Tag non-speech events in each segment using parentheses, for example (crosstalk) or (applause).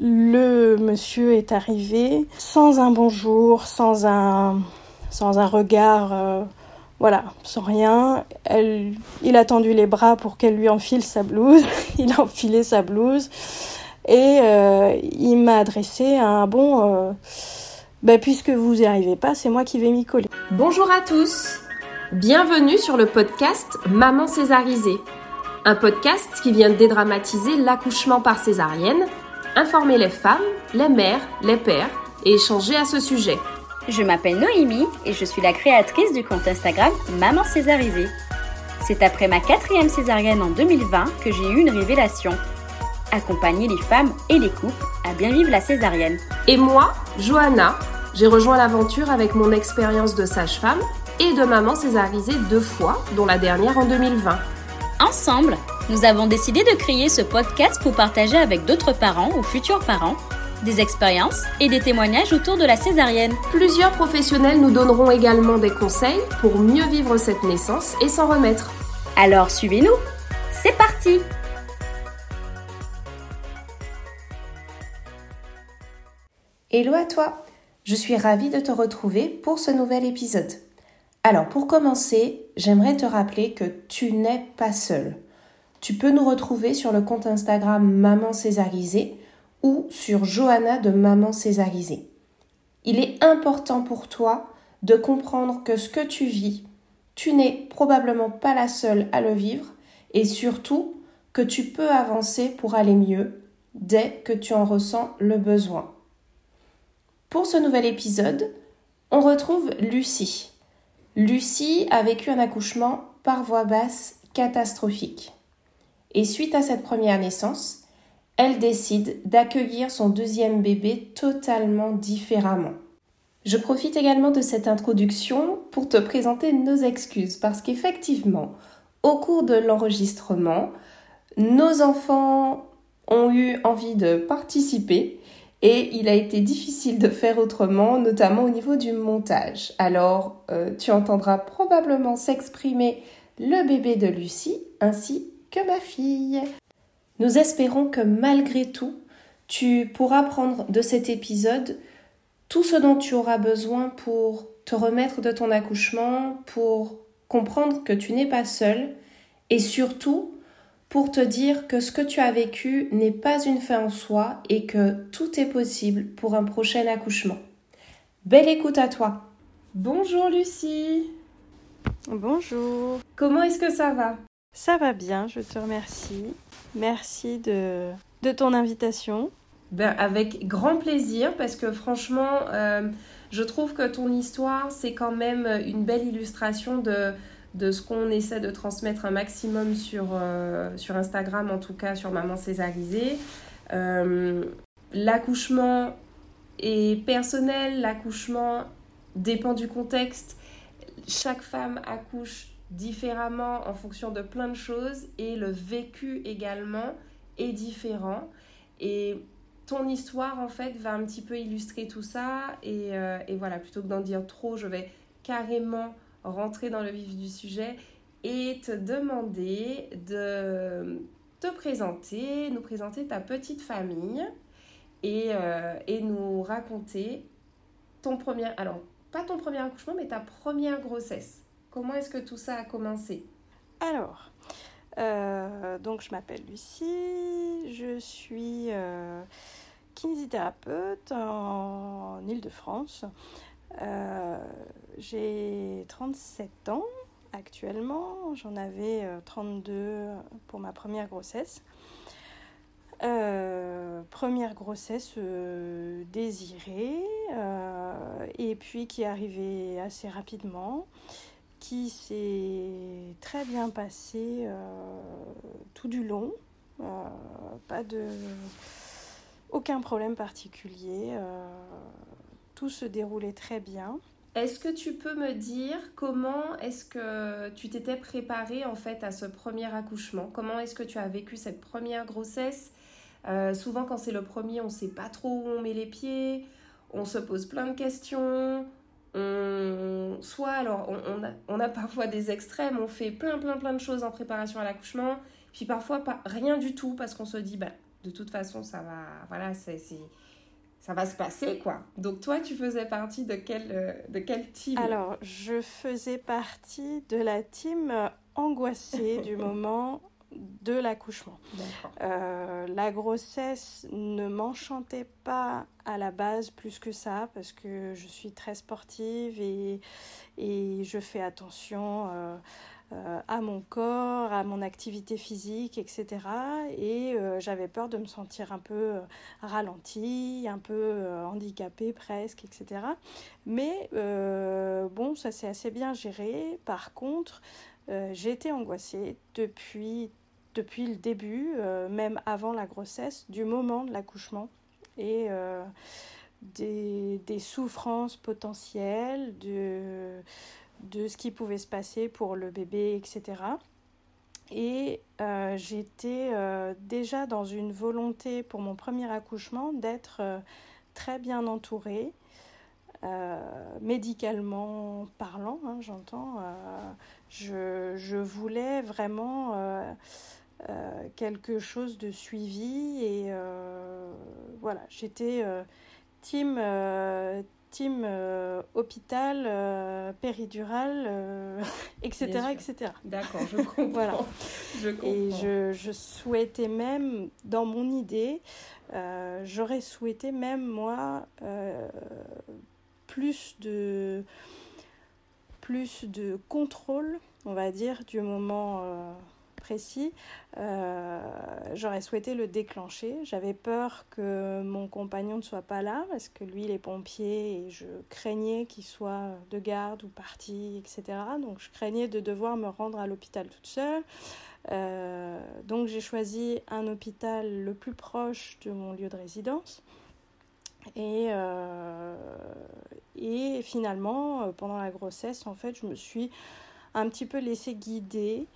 le monsieur est arrivé sans un bonjour, sans un, regard, euh, voilà, sans rien. Il a tendu les bras pour qu'elle lui enfile sa blouse. (laughs) il a enfilé sa blouse et euh, il m'a adressé un bon. Bah, puisque vous n'y arrivez pas, c'est moi qui vais m'y coller. Bonjour à tous, bienvenue sur le podcast Maman césarisée, un podcast qui vient dédramatiser l'accouchement par césarienne informer les femmes, les mères, les pères et échanger à ce sujet. Je m'appelle Noémie et je suis la créatrice du compte Instagram Maman Césarisée. C'est après ma quatrième césarienne en 2020 que j'ai eu une révélation. Accompagner les femmes et les couples à bien vivre la césarienne. Et moi, Johanna, j'ai rejoint l'aventure avec mon expérience de sage-femme et de maman césarisée deux fois, dont la dernière en 2020. Ensemble, nous avons décidé de créer ce podcast pour partager avec d'autres parents ou futurs parents des expériences et des témoignages autour de la césarienne. Plusieurs professionnels nous donneront également des conseils pour mieux vivre cette naissance et s'en remettre. Alors suivez-nous, c'est parti Hello à toi Je suis ravie de te retrouver pour ce nouvel épisode. Alors pour commencer, j'aimerais te rappeler que tu n'es pas seule. Tu peux nous retrouver sur le compte Instagram Maman Césarisée ou sur Johanna de Maman Césarisée. Il est important pour toi de comprendre que ce que tu vis, tu n'es probablement pas la seule à le vivre et surtout que tu peux avancer pour aller mieux dès que tu en ressens le besoin. Pour ce nouvel épisode, on retrouve Lucie. Lucie a vécu un accouchement par voie basse catastrophique. Et suite à cette première naissance, elle décide d'accueillir son deuxième bébé totalement différemment. Je profite également de cette introduction pour te présenter nos excuses parce qu'effectivement, au cours de l'enregistrement, nos enfants ont eu envie de participer et il a été difficile de faire autrement, notamment au niveau du montage. Alors, euh, tu entendras probablement s'exprimer le bébé de Lucie ainsi que ma fille. Nous espérons que malgré tout, tu pourras prendre de cet épisode tout ce dont tu auras besoin pour te remettre de ton accouchement, pour comprendre que tu n'es pas seule et surtout pour te dire que ce que tu as vécu n'est pas une fin en soi et que tout est possible pour un prochain accouchement. Belle écoute à toi. Bonjour Lucie. Bonjour. Comment est-ce que ça va? Ça va bien, je te remercie. Merci de, de ton invitation. Ben, avec grand plaisir parce que franchement, euh, je trouve que ton histoire, c'est quand même une belle illustration de, de ce qu'on essaie de transmettre un maximum sur, euh, sur Instagram, en tout cas sur Maman Césarisée. Euh, l'accouchement est personnel, l'accouchement dépend du contexte. Chaque femme accouche différemment en fonction de plein de choses et le vécu également est différent. Et ton histoire, en fait, va un petit peu illustrer tout ça. Et, euh, et voilà, plutôt que d'en dire trop, je vais carrément rentrer dans le vif du sujet et te demander de te présenter, nous présenter ta petite famille et, euh, et nous raconter ton premier, alors pas ton premier accouchement, mais ta première grossesse. Comment est-ce que tout ça a commencé? Alors, euh, donc je m'appelle Lucie, je suis euh, kinésithérapeute en, Ile-de-France. Euh, j'ai 37 ans actuellement, j'en avais 32 pour ma première grossesse. première grossesse désirée et puis qui est arrivée assez rapidement qui s'est très bien passé euh, tout du long. Euh, pas de aucun problème particulier. Euh, tout se déroulait très bien. Est-ce que tu peux me dire comment est-ce que tu t'étais préparée en fait à ce premier accouchement? Comment est-ce que tu as vécu cette première grossesse? Souvent quand c'est le premier, on ne sait pas trop où on met les pieds, on se pose plein de questions, on, soit alors on, a, on, a, (laughs) parfois des extrêmes, on fait plein plein plein de choses en préparation à l'accouchement, puis parfois pas rien du tout parce qu'on se dit bah de toute façon, ça va, voilà, c'est, ça va se passer, quoi. Donc toi, tu faisais partie de quel, euh, de quel team? Alors, je faisais partie de la team angoissée du (laughs) moment de l'accouchement. Euh, la grossesse ne m'enchantait pas à la base plus que ça parce que je suis très sportive et, et je fais attention euh, euh, à mon corps, à mon activité physique, etc. Et j'avais peur de me sentir un peu ralentie, un peu handicapée presque, etc. Mais bon, ça s'est assez bien géré. Par contre, j'ai été angoissée depuis depuis le début, euh, même avant la grossesse, du moment de l'accouchement et euh, des, des, souffrances potentielles, de, de ce qui pouvait se passer pour le bébé, etc. Et euh, j'étais déjà dans une volonté pour mon premier accouchement d'être très bien entourée, médicalement parlant, hein, j'entends. Je, je, voulais vraiment euh, quelque chose de suivi et euh, voilà j'étais euh, team team hôpital péridural (laughs) etc etc d'accord je (laughs) comprends. Voilà. Je comprends. et je, je, souhaitais même dans mon idée j'aurais souhaité même moi plus de plus de contrôle on va dire du moment euh, j'aurais souhaité le déclencher. J'avais peur que mon compagnon ne soit pas là parce que lui, il est pompier et je craignais qu'il soit de garde ou parti, etc. Donc je craignais de devoir me rendre à l'hôpital toute seule. Euh, donc j'ai choisi un hôpital le plus proche de mon lieu de résidence. Et, euh, et finalement, pendant la grossesse, en fait, je me suis un petit peu laissée guider.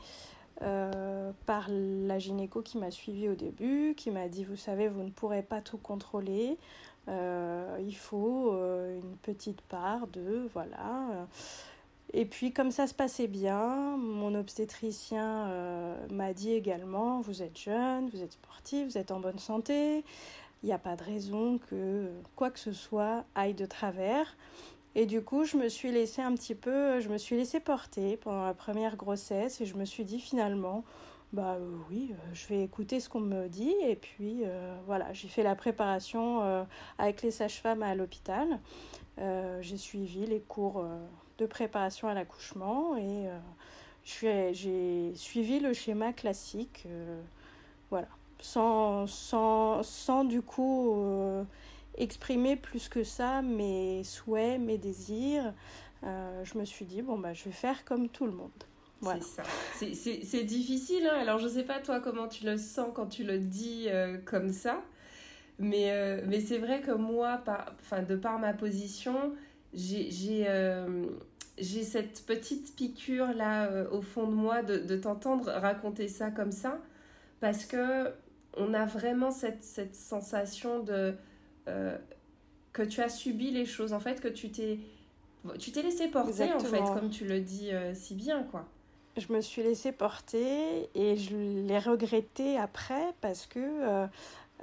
Euh, par la gynéco qui m'a suivi au début, qui m'a dit, vous savez, vous ne pourrez pas tout contrôler, euh, il faut euh, une petite part de, voilà. Et puis comme ça se passait bien, mon obstétricien m'a dit également, vous êtes jeune, vous êtes sportif, vous êtes en bonne santé, il n'y a pas de raison que quoi que ce soit aille de travers. Et du coup, je me suis laissée un petit peu, je me suis laissée porter pendant la première grossesse et je me suis dit finalement, bah euh, oui, euh, je vais écouter ce qu'on me dit. Et puis euh, voilà, j'ai fait la préparation avec les sages-femmes à l'hôpital. j'ai suivi les cours de préparation à l'accouchement et j'ai suivi le schéma classique. voilà, sans, sans, sans du coup exprimer plus que ça mes souhaits, mes désirs. Euh, je me suis dit, bon, bah, je vais faire comme tout le monde. Voilà. C'est difficile. Hein Alors, je sais pas, toi, comment tu le sens quand tu le dis euh, comme ça. Mais, euh, mais c'est vrai que moi, par, de par ma position, j'ai j'ai cette petite piqûre là au fond de moi de, de t'entendre raconter ça comme ça. Parce que on a vraiment cette, cette sensation de euh, que tu as subi les choses, en fait, que tu t'es tu t'es laissé porter, en fait, comme tu le dis euh, si bien, quoi. Je me suis laissé porter et je l'ai regretté après parce que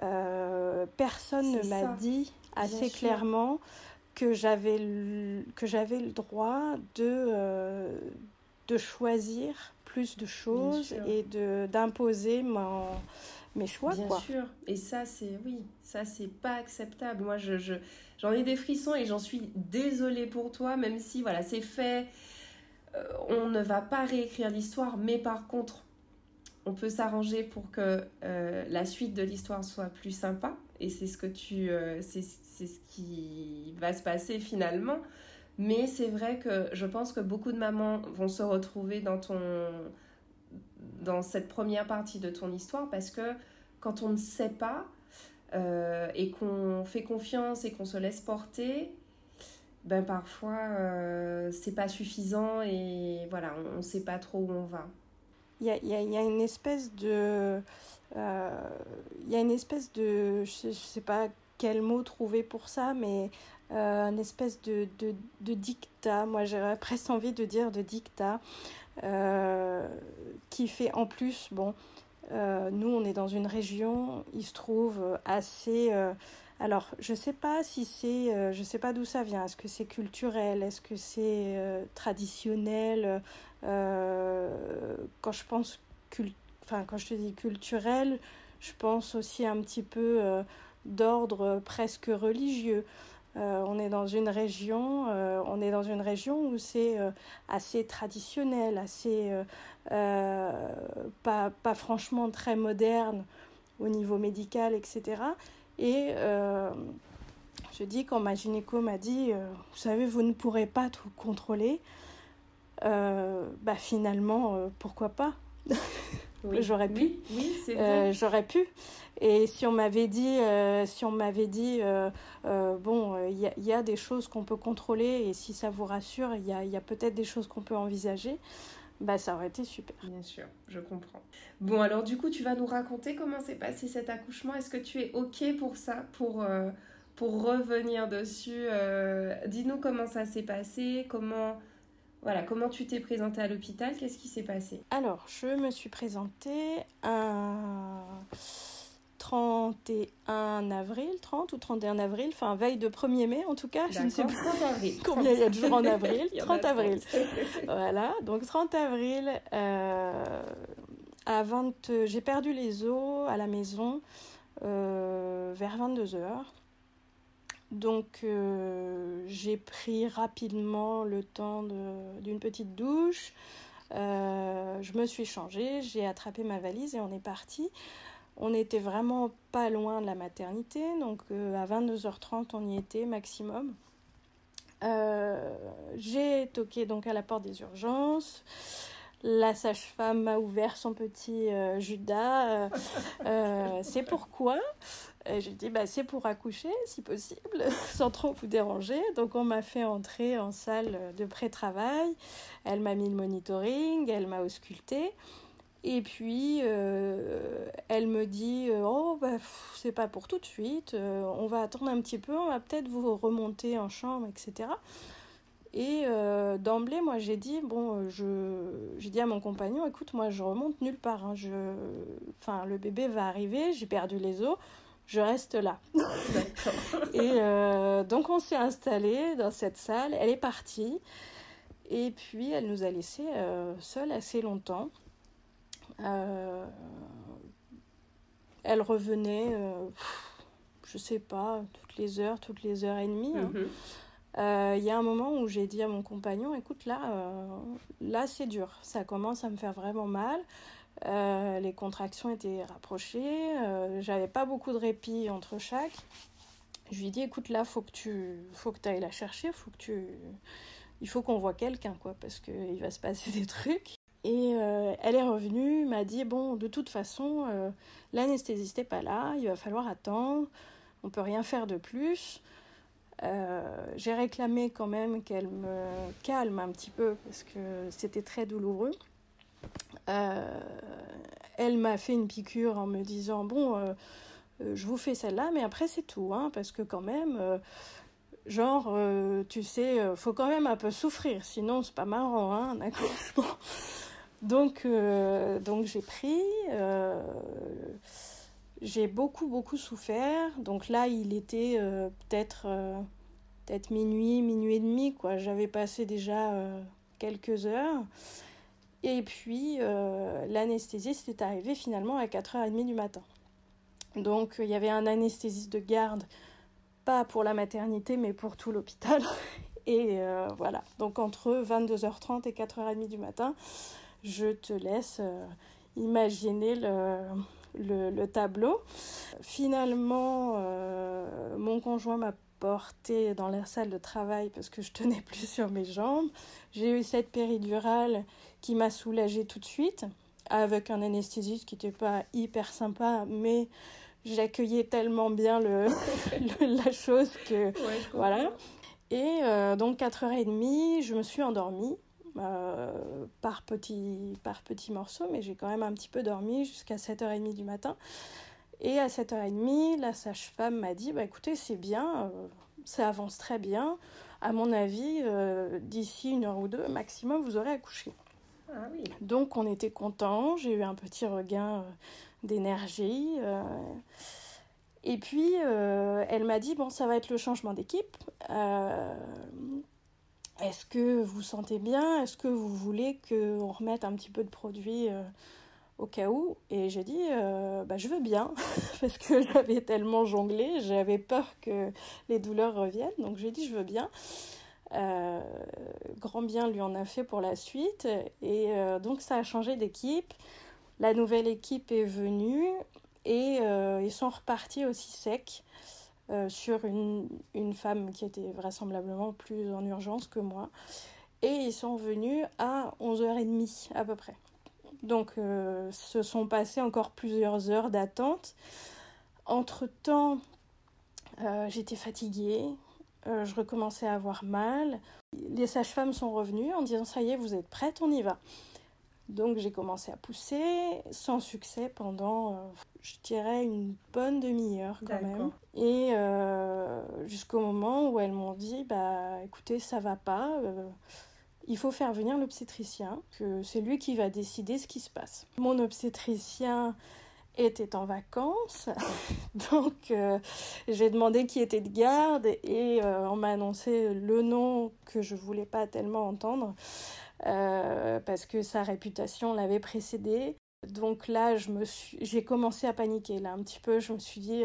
euh, personne ne m'a dit assez clairement que j'avais le, que j'avais le droit de, de choisir plus de choses et de d'imposer mon mes choix. Bien sûr. Et ça, c'est oui, ça c'est pas acceptable. Moi, je, j'en ai des frissons et j'en suis désolée pour toi, même si voilà, c'est fait. Euh, on ne va pas réécrire l'histoire, mais par contre, on peut s'arranger pour que euh, la suite de l'histoire soit plus sympa. Et c'est ce que tu, euh, c'est, c'est ce qui va se passer finalement. Mais c'est vrai que je pense que beaucoup de mamans vont se retrouver dans ton dans cette première partie de ton histoire parce que quand on ne sait pas euh, et qu'on fait confiance et qu'on se laisse porter, ben parfois euh, c'est pas suffisant et voilà, on ne sait pas trop où on va. Il y a, une espèce de. Euh, il y a une espèce de. Je sais, sais pas quel mot trouver pour ça, mais une espèce de, de, de dictat. Moi, j'aurais (laughs) presque envie de dire de dictat. Euh, qui fait en plus, bon, nous, on est dans une région, il se trouve assez alors, je ne sais pas si c'est, euh, je sais pas d'où ça vient. Est-ce que c'est culturel? Est-ce que c'est euh, traditionnel? Euh, Quand je pense, enfin, quand je te dis culturel, je pense aussi un petit peu d'ordre presque religieux. On est dans une région, on est dans une région où c'est assez traditionnel, assez pas, franchement très moderne au niveau médical, etc. Et euh, je dis, quand ma gynéco m'a dit, euh, vous savez, vous ne pourrez pas tout contrôler, euh, bah finalement, pourquoi pas? (laughs) J'aurais pu. Oui, J'aurais pu. Et si on m'avait dit, si on m'avait dit, bon, il y, y, a des choses qu'on peut contrôler et si ça vous rassure, il y a, y a peut-être des choses qu'on peut envisager bah ça aurait été super. Bien sûr, je comprends. Bon, alors du coup, tu vas nous raconter comment s'est passé cet accouchement. Est-ce que tu es OK pour ça, pour, euh, pour revenir dessus euh, Dis-nous comment ça s'est passé, comment... Voilà, comment tu t'es présentée à l'hôpital? Qu'est-ce qui s'est passé? Alors, je me suis présentée à... 31 avril, 30 ou 31 avril, enfin veille de 1er mai en tout cas, je ne sais plus (laughs) combien il y a de jours en (laughs) avril, 30 avril. voilà, donc 30 avril, euh, à 20, j'ai perdu les os à la maison euh, vers 22 heures. Donc euh, j'ai pris rapidement le temps d'une petite douche. je me suis changée, j'ai attrapé ma valise et on est parti. On n'était vraiment pas loin de la maternité, donc euh, à 22h30 on y était maximum. Euh, j'ai toqué donc à la porte des urgences. La sage-femme m'a ouvert son petit euh, Judas. c'est pourquoi? J'ai dit bah, c'est pour accoucher si possible, (laughs) sans trop vous déranger. Donc on m'a fait entrer en salle de pré-travail. Elle m'a mis le monitoring, elle m'a ausculté. Et puis, euh, elle me dit euh, Oh, bah, c'est pas pour tout de suite, euh, on va attendre un petit peu, on va peut-être vous remonter en chambre, etc. Et d'emblée, moi, j'ai dit Bon, j'ai dit à mon compagnon Écoute, moi, je remonte nulle part. Hein, je, enfin, le bébé va arriver, j'ai perdu les os, je reste là. (laughs) et donc, on s'est installé dans cette salle, elle est partie. Et puis, elle nous a laissés seuls assez longtemps. Euh, elle revenait, euh, je sais pas, toutes les heures, toutes les heures et demie. Hein. Mhm. Euh, il y a un moment où j'ai dit à mon compagnon, écoute, là, là c'est dur, ça commence à me faire vraiment mal. Les contractions étaient rapprochées, j'avais pas beaucoup de répit entre chaque. Je lui dit, écoute, là, faut que tu faut que ailles la chercher, faut que tu... il faut qu'on voit quelqu'un, quoi, parce qu'il va se passer (laughs) des trucs. Et euh, elle est revenue, m'a dit bon, de toute façon, euh, l'anesthésiste n'est pas là, il va falloir attendre, on peut rien faire de plus. Euh, j'ai réclamé quand même qu'elle me calme un petit peu parce que c'était très douloureux. Elle m'a fait une piqûre en me disant bon, je vous fais celle-là, mais après c'est tout, hein, parce que quand même genre, tu sais, faut quand même un peu souffrir, sinon c'est pas marrant, hein. (laughs) Donc, euh, donc j'ai pris. Euh, j'ai beaucoup, beaucoup souffert. Donc là, il était euh, peut-être peut-être minuit, minuit et demi. quoi. J'avais passé déjà quelques heures. Et puis, l'anesthésiste est arrivé finalement à 4h30 du matin. Donc, il y avait un anesthésiste de garde, pas pour la maternité, mais pour tout l'hôpital. (laughs) Et voilà. Donc, entre 22h30 et 4h30 du matin, je te laisse euh, imaginer le, tableau. Finalement, euh, mon conjoint m'a porté dans la salle de travail parce que je tenais (laughs) plus sur mes jambes. J'ai eu cette péridurale qui m'a soulagée tout de suite avec un anesthésiste qui n'était pas hyper sympa, mais j'accueillais tellement bien le, (laughs) la chose que voilà. Et euh, donc 4h30, je me suis endormie. Euh, par, petits, par petits morceaux, mais j'ai quand même un petit peu dormi jusqu'à 7h30 du matin. Et à 7h30, la sage-femme m'a dit bah, écoutez, c'est bien, euh, ça avance très bien. À mon avis, euh, d'ici une heure ou deux maximum, vous aurez accouché. Ah. Donc on était contents, j'ai eu un petit regain d'énergie. Et puis, elle m'a dit, bon, ça va être le changement d'équipe. Est-ce que vous sentez bien Est-ce que vous voulez qu'on remette un petit peu de produit au cas où? Et j'ai dit, euh, bah, je veux bien, (laughs) parce que j'avais tellement jonglé, j'avais peur que les douleurs reviennent. Donc j'ai dit, je veux bien. Euh, grand bien lui en a fait pour la suite. Et euh, donc ça a changé d'équipe. La nouvelle équipe est venue et ils sont repartis aussi secs. sur une, une, femme qui était vraisemblablement plus en urgence que moi. Et ils sont venus à 11h30 à peu près. Donc, euh, se sont passées encore plusieurs heures d'attente. Entre-temps, euh, j'étais fatiguée, euh, je recommençais à avoir mal. Les sages-femmes sont revenues en disant Ça y est, vous êtes prête, on y va. Donc, j'ai commencé à pousser sans succès pendant, je dirais, une bonne demi-heure quand même. Et jusqu'au moment où elles m'ont dit Bah écoutez, ça va pas il faut faire venir l'obstétricien, que c'est lui qui va décider ce qui se passe. Mon obstétricien était en vacances, (laughs) donc euh, j'ai demandé qui était de garde et euh, on m'a annoncé le nom que je voulais pas tellement entendre euh, parce que sa réputation l'avait précédé. Donc là, me j'ai commencé à paniquer là un petit peu. Je me suis dit,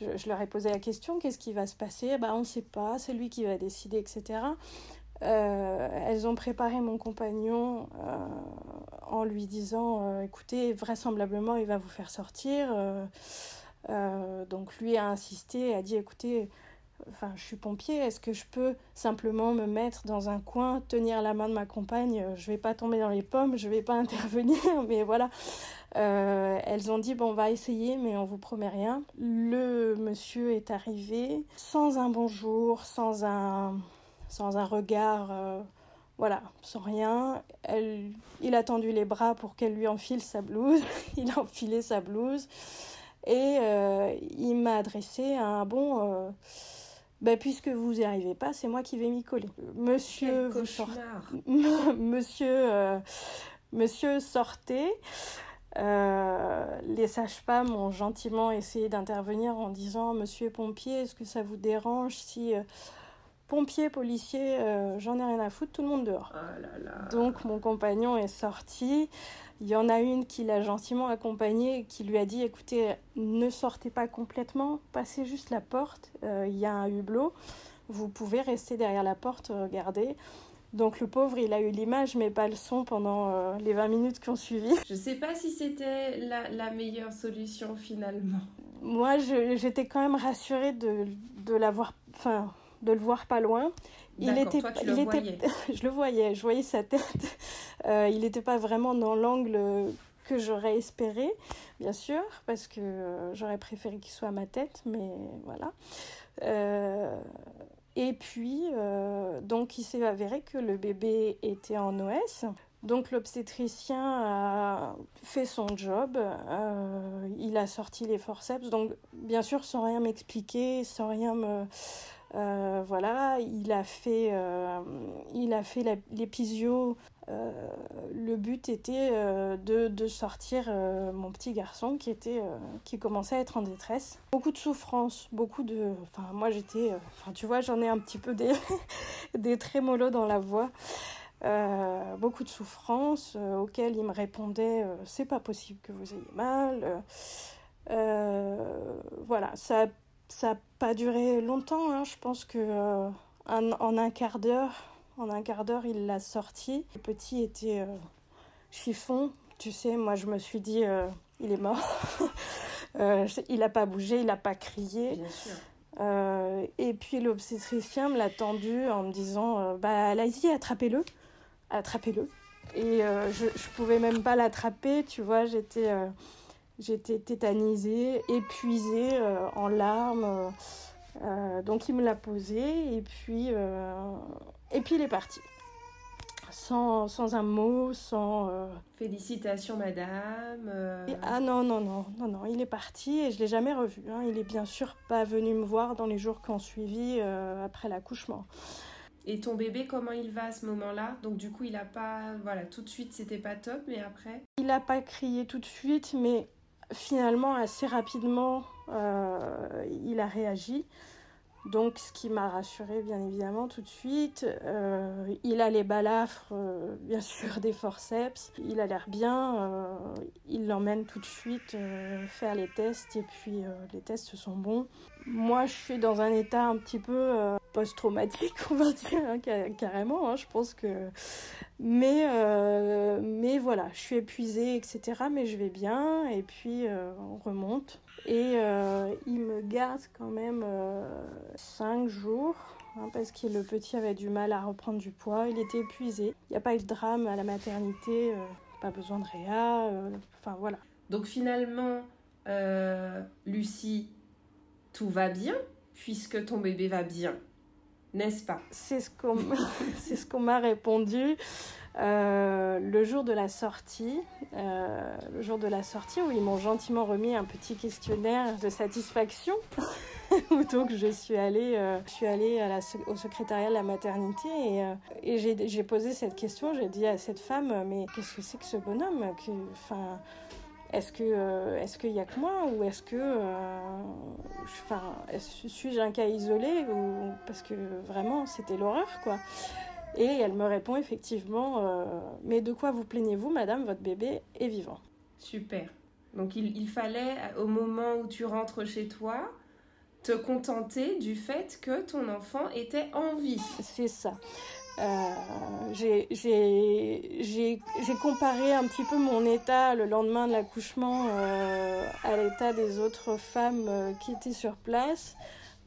je, leur ai posé la question, qu'est-ce qui va se passer? Bah on ne sait pas, c'est lui qui va décider, etc. Euh, elles ont préparé mon compagnon euh, en lui disant euh, écoutez, vraisemblablement, il va vous faire sortir. donc lui a insisté, a dit écoutez, enfin, je suis pompier, est-ce que je peux simplement me mettre dans un coin, tenir la main de ma compagne? Je vais pas tomber dans les pommes, je vais pas (laughs) intervenir, mais voilà. elles ont dit bon, on va essayer, mais on vous promet rien. Le monsieur est arrivé sans un bonjour, sans un sans un regard, euh, voilà, sans rien. Elle, il a tendu les bras pour qu'elle lui enfile sa blouse. (laughs) il a enfilé sa blouse et euh, il m'a adressé un bon. Euh, ben, puisque vous n'y arrivez pas, c'est moi qui vais m'y coller. Monsieur, vous (laughs) monsieur, monsieur sortez. les sages-femmes ont gentiment essayé d'intervenir en disant Monsieur pompier, est-ce que ça vous dérange si pompiers, policiers, euh, j'en ai rien à foutre, tout le monde dehors. Oh Donc mon compagnon est sorti. Il y en a une qui l'a gentiment accompagné, qui lui a dit écoutez, ne sortez pas complètement, passez juste la porte, euh, il y a un hublot, vous pouvez rester derrière la porte, regarder. Donc le pauvre, il a eu l'image mais pas le son pendant euh, les 20 minutes qui ont suivi. (laughs) Je sais pas si c'était la, la, meilleure solution finalement. Moi, j'étais quand même rassurée de, de l'avoir... Enfin, de le voir pas loin. Il était, toi, tu il le était, voyais. (laughs) je le voyais, je voyais sa tête. (laughs) Euh, il n'était pas vraiment dans l'angle que j'aurais espéré, bien sûr, parce que euh, j'aurais préféré qu'il soit à ma tête, mais voilà. Euh, et puis, donc, il s'est avéré que le bébé était en OS. Donc l'obstétricien a fait son job, il a sorti les forceps, donc bien sûr sans rien m'expliquer, sans rien me, euh, voilà, il a fait, euh, il a fait l'épisio. Euh, le but était de, sortir mon petit garçon qui était, qui commençait à être en détresse. Beaucoup de souffrance, beaucoup de, enfin moi j'étais, enfin tu vois j'en ai un petit peu des, (laughs) des trémolos dans la voix. beaucoup de souffrance auxquelles il me répondait c'est pas possible que vous ayez mal. voilà, ça ça pas duré longtemps, hein. je pense que euh, en un quart d'heure, en un quart d'heure, il l'a sorti. Le petit était euh, chiffon, tu sais, moi je me suis dit, euh, il est mort. (laughs) il n'a pas bougé, il n'a pas crié. Bien sûr. et puis l'obstétricien me l'a tendu en me disant, bah allez-y, attrapez-le, attrapez-le. Et je, je pouvais même pas l'attraper, tu vois, j'étais J'étais tétanisée, épuisée, euh, en larmes. Euh, euh, donc il me l'a posé et puis, et puis il est parti. Sans, sans un mot, sans... Félicitations madame. ah non, non, non, non, non, il est parti et je ne l'ai jamais revu. Hein. Il est bien sûr pas venu me voir dans les jours qui ont suivi après l'accouchement. Et ton bébé, comment il va à ce moment-là? Donc du coup, il a pas, voilà, tout de suite, c'était pas top, mais après? Il n'a pas crié tout de suite, mais finalement, assez rapidement, euh, il a réagi. Donc, ce qui m'a rassurée, bien évidemment, tout de suite. Euh, il a les balafres, euh, bien (laughs) sûr, des forceps. Il a l'air bien. Il l'emmène tout de suite faire les tests. Et puis, les tests sont bons. Moi, je suis dans un état un petit peu post-traumatique, (laughs) on va dire, hein, carrément. Hein, je pense que. Mais, mais voilà, je suis épuisée, etc. Mais je vais bien. Et puis, on remonte. Et euh, il me garde quand même euh, 5 jours hein, parce que le petit avait du mal à reprendre du poids. Il était épuisé. Il n'y a pas eu de drame à la maternité, euh, pas besoin de réa. Euh, enfin voilà. Donc finalement, Lucie, tout va bien puisque ton bébé va bien, n'est-ce pas? (laughs) C'est ce qu'on m'a répondu. Euh, le jour de la sortie, euh, le jour de la sortie où ils m'ont gentiment remis un petit questionnaire de satisfaction. (laughs) Donc je suis allée, euh, je suis allée au secrétariat de la maternité et, j'ai posé cette question. J'ai dit à cette femme, mais qu'est-ce que c'est que ce bonhomme? Est-ce que est-ce qu'il y a que moi ou est-ce que enfin suis-je un cas isolé ou parce que vraiment c'était l'horreur quoi et elle me répond effectivement euh, Mais de quoi vous plaignez-vous, madame Votre bébé est vivant? Super. Donc il, il, fallait, au moment où tu rentres chez toi, te contenter du fait que ton enfant était en vie. C'est ça. Euh, j'ai comparé un petit peu mon état le lendemain de l'accouchement euh, à l'état des autres femmes euh, qui étaient sur place.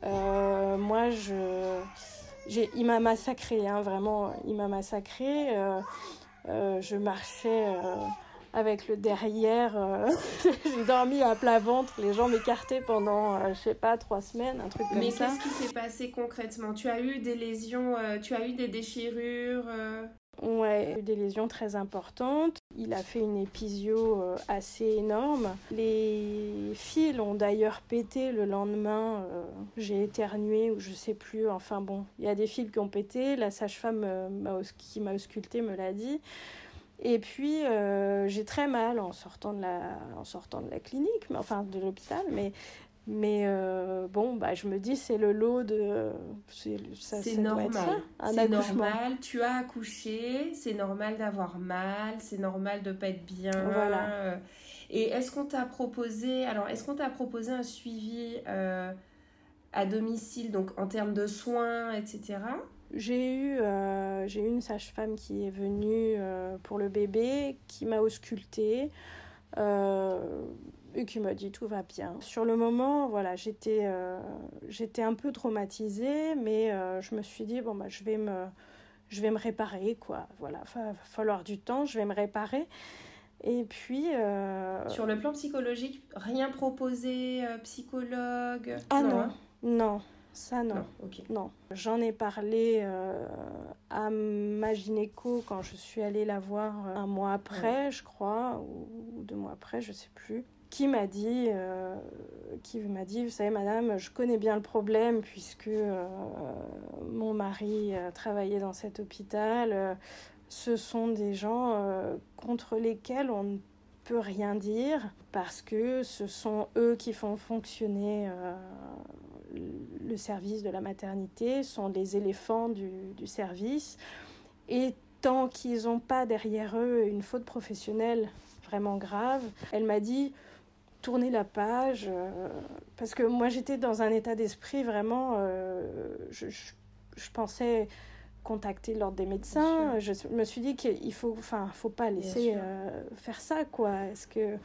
Moi, je il m'a massacré, hein, vraiment, il m'a massacré. Je marchais avec le derrière, (laughs) j'ai dormi à plat ventre, les gens m'écartaient pendant, je sais pas, trois semaines, un truc comme Mais ça. Mais qu'est-ce qui s'est passé concrètement? Tu as eu des lésions, tu as eu des déchirures Ouais, des lésions très importantes. Il a fait une épisio euh, assez énorme. Les fils ont d'ailleurs pété le lendemain. Euh, j'ai éternué ou je sais plus. Enfin bon, il y a des fils qui ont pété. La sage-femme euh, qui m'a ausculté me l'a dit. Et puis j'ai très mal en sortant de la, en sortant de la clinique, mais enfin de l'hôpital. Mais mais euh, bon, bah, je me dis, c'est le lot de. C'est normal. C'est normal. Tu as accouché, c'est normal d'avoir mal, c'est normal de pas être bien. Voilà. Et est-ce qu'on t'a proposé. Alors, est-ce qu'on t'a proposé un suivi euh, à domicile, donc en termes de soins, etc. J'ai eu, euh, j'ai eu une sage-femme qui est venue pour le bébé, qui m'a auscultée et qui m'a dit tout va bien. Sur le moment, voilà, j'étais euh, j'étais un peu traumatisée, mais euh, je me suis dit bon bah je vais me je vais me réparer quoi. Voilà, va, falloir du temps, je vais me réparer. Et puis euh, sur le plan psychologique, rien proposé, psychologue? Ah non, hein? non. Ça, non. Non. J'en ai parlé à ma gynéco quand je suis allée la voir un mois après, je crois, ou deux mois après, je sais plus qui m'a dit, euh, qui m'a dit, vous savez, madame, je connais bien le problème puisque euh, mon mari travaillait dans cet hôpital. Euh, ce sont des gens contre lesquels on ne peut rien dire parce que ce sont eux qui font fonctionner le service de la maternité, sont les éléphants du, du service. Et tant qu'ils n'ont pas derrière eux une faute professionnelle vraiment grave, elle m'a dit tourner la page, euh, parce que moi j'étais dans un état d'esprit vraiment, euh, je, je, pensais contacter l'ordre des médecins, je me suis dit qu'il faut, enfin, faut pas laisser euh, faire ça, quoi. Est-ce que,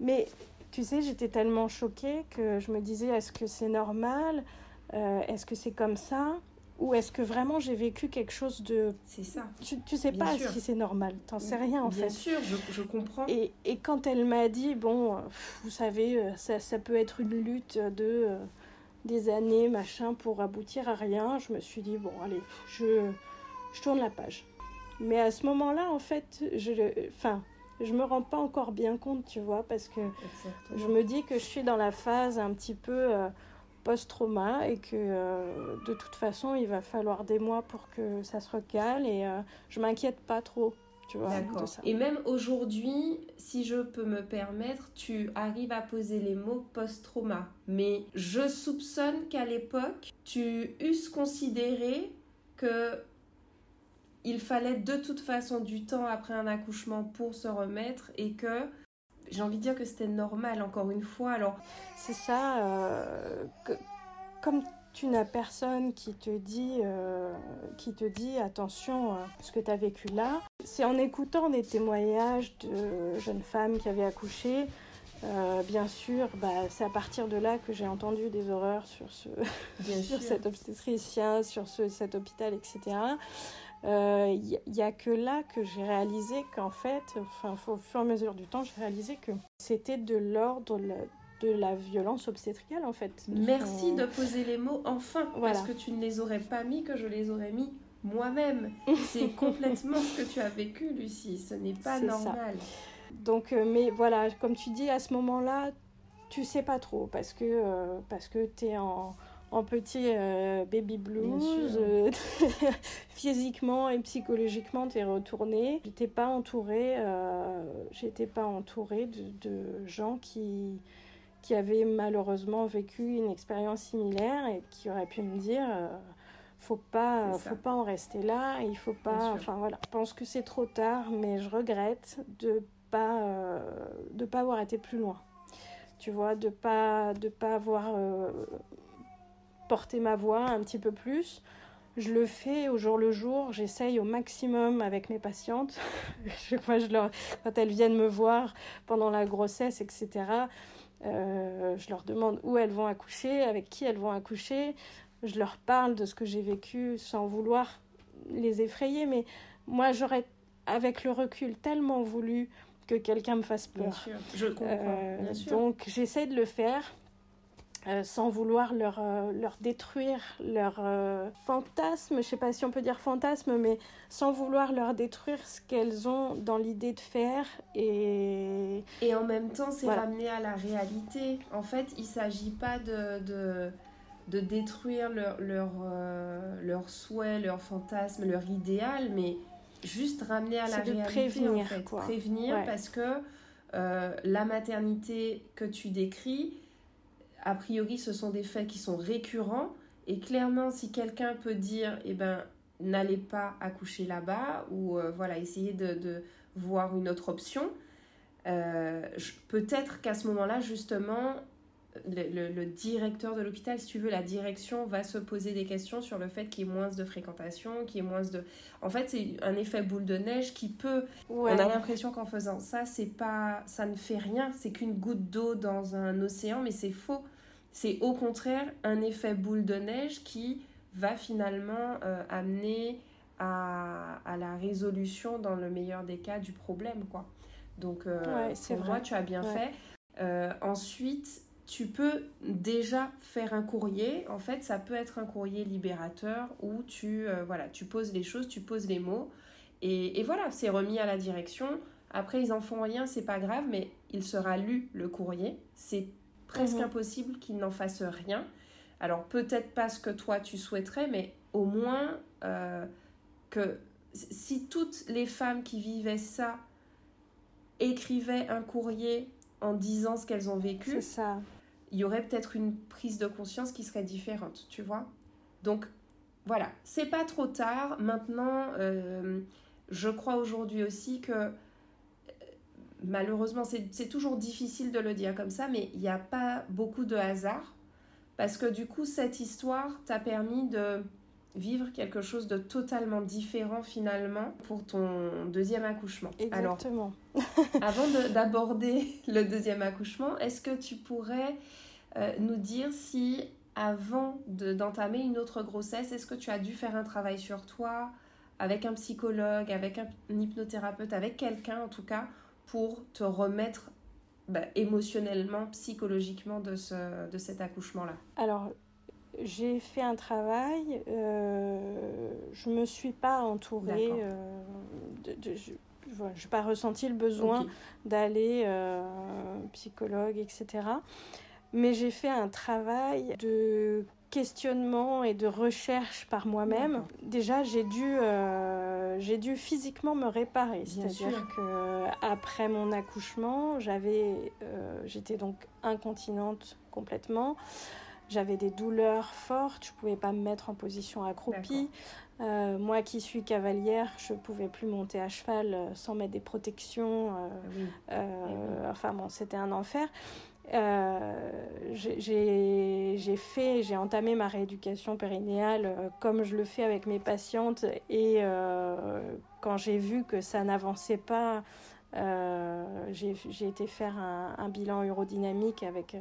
mais tu sais, j'étais tellement choquée que je me disais, est-ce que c'est normal, est-ce que c'est comme ça? Ou est-ce que vraiment j'ai vécu quelque chose de... C'est ça. Tu, tu sais pas si c'est normal, t'en sais rien en fait. Bien sûr, je, je comprends. Et, et, quand elle m'a dit, bon, vous savez, euh, ça, ça peut être une lutte de euh, des années, machin, pour aboutir à rien, je me suis dit, bon, allez, je, je tourne la page. Mais à ce moment-là, en fait, je, enfin, je me rends pas encore bien compte, tu vois, parce que je me dis que je suis dans la phase un petit peu... Euh, post-trauma et que de toute façon, il va falloir des mois pour que ça se recale et je m'inquiète pas trop. Tu vois, D'accord. Et même aujourd'hui, si je peux me permettre, tu arrives à poser les mots post-trauma. Mais je soupçonne qu'à l'époque, tu eusses considéré que il fallait de toute façon du temps après un accouchement pour se remettre et que j'ai envie de dire que c'était normal encore une fois. Alors c'est ça, euh, que, comme tu n'as personne qui te dit, euh, qui te dit attention, euh, ce que tu as vécu là. C'est en écoutant des témoignages de jeunes femmes qui avaient accouché. bien sûr, bah, c'est à partir de là que j'ai entendu des horreurs sur, ce, (laughs) sur cet obstétricien, sur ce, cet hôpital, etc il euh, n'y a que là que j'ai réalisé qu'en fait, enfin, au fur et à mesure du temps, j'ai réalisé que c'était de l'ordre de la violence obstétricale en fait. Merci de poser les mots enfin, parce que tu ne les aurais pas mis, que je les aurais mis moi-même. C'est (laughs) complètement ce que tu as vécu, Lucie. Ce n'est pas normal. Donc, euh, mais voilà, comme tu dis, à ce moment-là, tu sais pas trop parce que, euh, parce que tu es en en petit euh, baby blues. Euh, (laughs) physiquement et psychologiquement, tu es retourné. J'étais pas entourée, euh, j'étais pas entourée de, gens qui, qui avaient malheureusement vécu une expérience similaire et qui auraient pu me dire faut pas faut pas en rester là il faut pas enfin voilà je pense que c'est trop tard mais je regrette de pas de pas avoir été plus loin tu vois de pas de pas avoir porter ma voix un petit peu plus. Je le fais au jour le jour, j'essaye au maximum avec mes patientes. (laughs) je, je leur, quand elles viennent me voir pendant la grossesse, etc., euh, je leur demande où elles vont accoucher, avec qui elles vont accoucher. Je leur parle de ce que j'ai vécu sans vouloir les effrayer, mais moi j'aurais, avec le recul, tellement voulu que quelqu'un me fasse peur. Bien sûr, je comprends. Euh, bien sûr. Donc j'essaie de le faire. Euh, sans vouloir leur, euh, leur détruire leur euh, fantasme, je sais pas si on peut dire fantasme, mais sans vouloir leur détruire ce qu'elles ont dans l'idée de faire. Et, et en même temps, c'est ramener à la réalité. En fait, il s'agit pas de, de, de, détruire leur, leur, leur souhait, leur fantasme, leur idéal, mais juste ramener à la réalité. Prévenir, en fait. Prévenir parce que la maternité que tu décris, a priori, ce sont des faits qui sont récurrents. Et clairement, si quelqu'un peut dire, eh ben, n'allez pas accoucher là-bas, ou euh, voilà, essayez de, voir une autre option, euh, peut-être qu'à ce moment-là, justement, le, directeur de l'hôpital, si tu veux, la direction va se poser des questions sur le fait qu'il y ait moins de fréquentation, qu'il y ait moins de... En fait, c'est un effet boule de neige qui peut... On a l'impression qu'en faisant ça, c'est pas... ça ne fait rien, c'est qu'une goutte d'eau dans un océan, mais c'est faux. C'est au contraire un effet boule de neige qui va finalement euh, amener à, la résolution, dans le meilleur des cas, du problème. Quoi. Donc, euh, c'est vrai. tu as bien fait. Euh, ensuite, tu peux déjà faire un courrier. En fait, ça peut être un courrier libérateur où tu, voilà, tu poses les choses, tu poses les mots. Et, et voilà, c'est remis à la direction. Après, ils en font rien, c'est pas grave, mais il sera lu le courrier. C'est presque mhm. impossible qu'il n'en fasse rien. Alors peut-être pas ce que toi tu souhaiterais, mais au moins euh, que si toutes les femmes qui vivaient ça écrivaient un courrier en disant ce qu'elles ont vécu, ça. il y aurait peut-être une prise de conscience qui serait différente, tu vois. Donc voilà, c'est pas trop tard. Maintenant, euh, je crois aujourd'hui aussi que malheureusement, c'est toujours difficile de le dire comme ça, mais il n'y a pas beaucoup de hasard. Parce que du coup, cette histoire t'a permis de vivre quelque chose de totalement différent finalement pour ton deuxième accouchement. Exactement. (laughs) avant d'aborder le deuxième accouchement, est-ce que tu pourrais euh, nous dire si avant d'entamer une autre grossesse, est-ce que tu as dû faire un travail sur toi avec un psychologue, avec un hypnothérapeute, avec quelqu'un en tout cas, pour te remettre bah, émotionnellement, psychologiquement de, ce, de cet accouchement-là. Alors, j'ai fait un travail, euh, je ne me suis pas entourée, euh, de, je n'ai pas ressenti le besoin d'aller euh, psychologue, etc. mais j'ai fait un travail de questionnement et de recherche par moi-même. Déjà, j'ai dû, euh, j'ai dû physiquement me réparer. C'est-à-dire que après mon accouchement, j'avais, euh, j'étais donc incontinente complètement. J'avais des douleurs fortes, je ne pouvais pas me mettre en position accroupie. Euh, moi qui suis cavalière, je ne pouvais plus monter à cheval sans mettre des protections. Ah enfin bon, c'était un enfer. Euh, j'ai fait, j'ai entamé ma rééducation périnéale euh, comme je le fais avec mes patientes et euh, quand j'ai vu que ça n'avançait pas, j'ai été faire un, bilan urodynamique avec,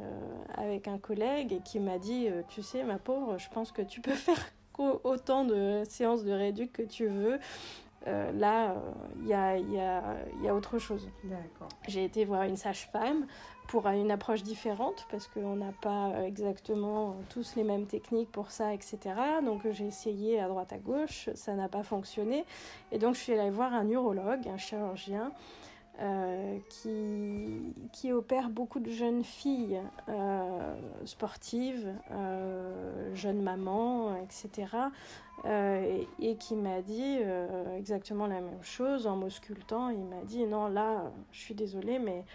avec un collègue et qui m'a dit, tu sais ma pauvre, je pense que tu peux (laughs) faire autant de séances de rééduc que tu veux. Là, il y a, y, y, a, autre chose. J'ai été voir une sage-femme pour une approche différente parce qu'on n'a pas exactement tous les mêmes techniques pour ça, etc. Donc j'ai essayé à droite à gauche, ça n'a pas fonctionné. Et donc je suis allée voir un urologue, un chirurgien. Euh, qui, qui, opère beaucoup de jeunes filles euh, sportives, euh, jeunes mamans, etc. Et, et, qui m'a dit exactement la même chose en m'auscultant. Il m'a dit non, là, je suis désolée, mais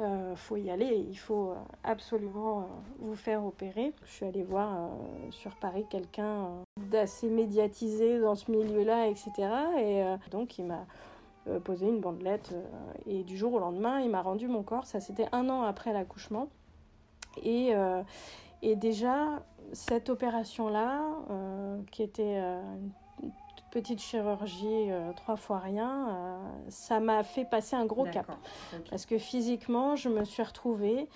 euh, faut y aller, il faut absolument vous faire opérer. Je suis allée voir sur Paris quelqu'un d'assez médiatisé dans ce milieu-là, etc. Et donc il m'a posé une bandelette et du jour au lendemain, il m'a rendu mon corps. Ça, c'était un an après l'accouchement. Et, et, déjà, cette opération-là, qui était une petite chirurgie, euh, trois fois rien, euh, ça m'a fait passer un gros cap. Parce que physiquement, je me suis retrouvée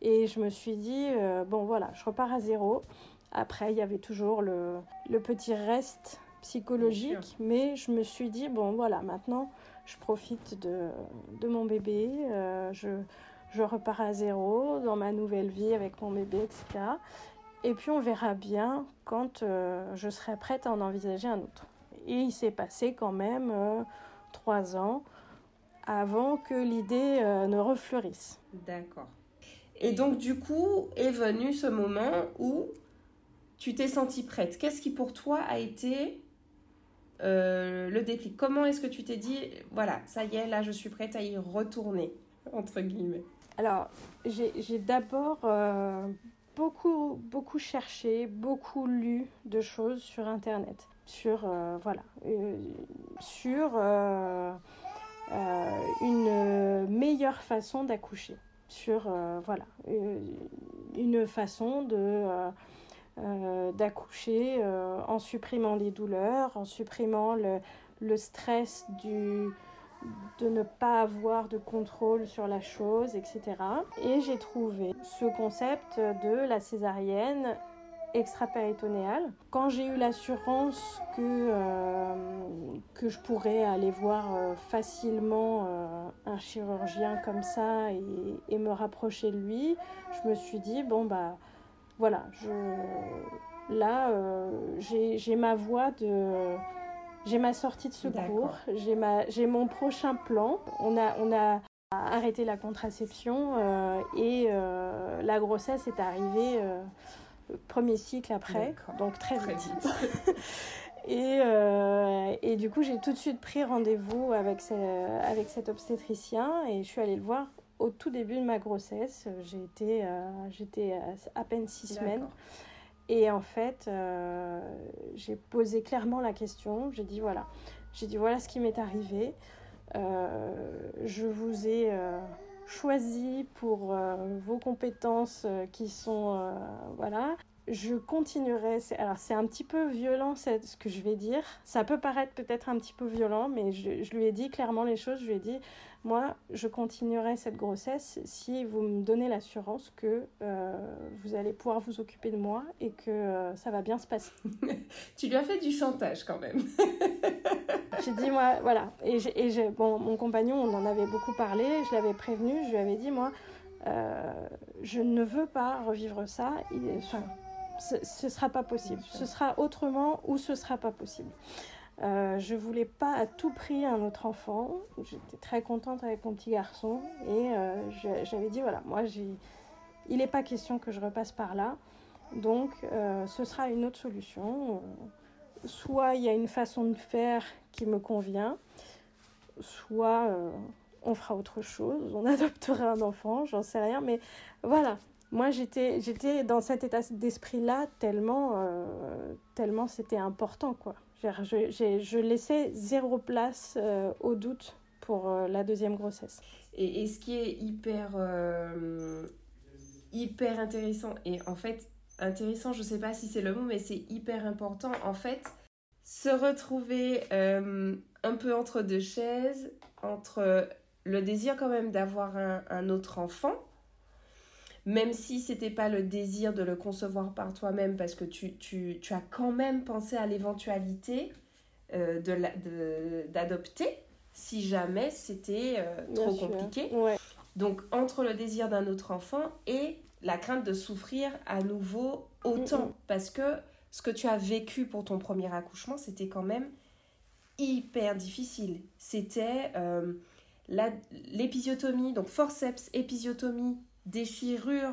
et je me suis dit, euh, bon voilà, je repars à zéro. Après, il y avait toujours le, le petit reste psychologique, mais je me suis dit, bon voilà, maintenant, je profite de, mon bébé, je, je repars à zéro dans ma nouvelle vie avec mon bébé, etc. Et puis on verra bien quand je serai prête à en envisager un autre. Et il s'est passé quand même euh, trois ans avant que l'idée euh, ne refleurisse. D'accord. Et donc du coup est venu ce moment où tu t'es sentie prête. Qu'est-ce qui pour toi a été euh, le déclic. Comment est-ce que tu t'es dit, voilà, ça y est, là je suis prête à y retourner, entre guillemets? Alors, j'ai d'abord beaucoup, beaucoup cherché, beaucoup lu de choses sur Internet sur, euh, voilà, euh, sur euh, une meilleure façon d'accoucher, sur voilà, une façon de d'accoucher en supprimant les douleurs, en supprimant le, stress du, de ne pas avoir de contrôle sur la chose, etc. Et j'ai trouvé ce concept de la césarienne extra-péritonéale. Quand j'ai eu l'assurance que, euh, que je pourrais aller voir euh, facilement euh, un chirurgien comme ça et, me rapprocher de lui, je me suis dit, bon, bah voilà, je, là, j'ai ma voie de... J'ai ma sortie de secours, j'ai mon prochain plan. On a, on a arrêté la contraception et la grossesse est arrivée premier cycle après, donc très, vite. (laughs) et, euh, et, du coup, j'ai tout de suite pris rendez-vous avec, avec cet obstétricien et je suis allée le voir au tout début de ma grossesse. J'ai été, euh, j'étais à peine six semaines. Et en fait, euh, j'ai posé clairement la question. J'ai dit voilà, j'ai dit voilà ce qui m'est arrivé. je vous ai choisi pour euh, vos compétences euh, qui sont euh, voilà je continuerai. Alors, c'est un petit peu violent ce que je vais dire. Ça peut paraître peut-être un petit peu violent, mais je, lui ai dit clairement les choses. Je lui ai dit, moi, je continuerai cette grossesse si vous me donnez l'assurance que vous allez pouvoir vous occuper de moi et que ça va bien se passer. (laughs) tu lui as fait du chantage quand même. (laughs) j'ai dit, moi, voilà. Et, et bon, mon compagnon, on en avait beaucoup parlé. Je l'avais prévenu. Je lui avais dit, moi, euh, je ne veux pas revivre ça. enfin, ce ne sera pas possible. Ce sera autrement ou ce sera pas possible. Euh, je voulais pas à tout prix un autre enfant. J'étais très contente avec mon petit garçon et euh, j'avais dit voilà, moi j'ai il n'est pas question que je repasse par là. Donc, ce sera une autre solution. soit il y a une façon de faire qui me convient, soit on fera autre chose, on (laughs) adoptera un enfant, j'en sais rien. Mais voilà, moi j'étais j'étais dans cet état d'esprit là tellement euh, tellement c'était important quoi je, je, laissais zéro place euh, au doute pour euh, la deuxième grossesse. Et, ce qui est hyper hyper intéressant et en fait intéressant je sais pas si c'est le mot mais c'est hyper important en fait se retrouver un peu entre deux chaises entre le désir quand même d'avoir un autre enfant même si c'était pas le désir de le concevoir par toi-même, parce que tu, tu, tu, as quand même pensé à l'éventualité euh, d'adopter si jamais c'était euh, trop compliqué. Donc entre le désir d'un autre enfant et la crainte de souffrir à nouveau autant, parce que ce que tu as vécu pour ton premier accouchement, c'était quand même hyper difficile. C'était euh, l'épisiotomie, donc forceps épisiotomie déchirure,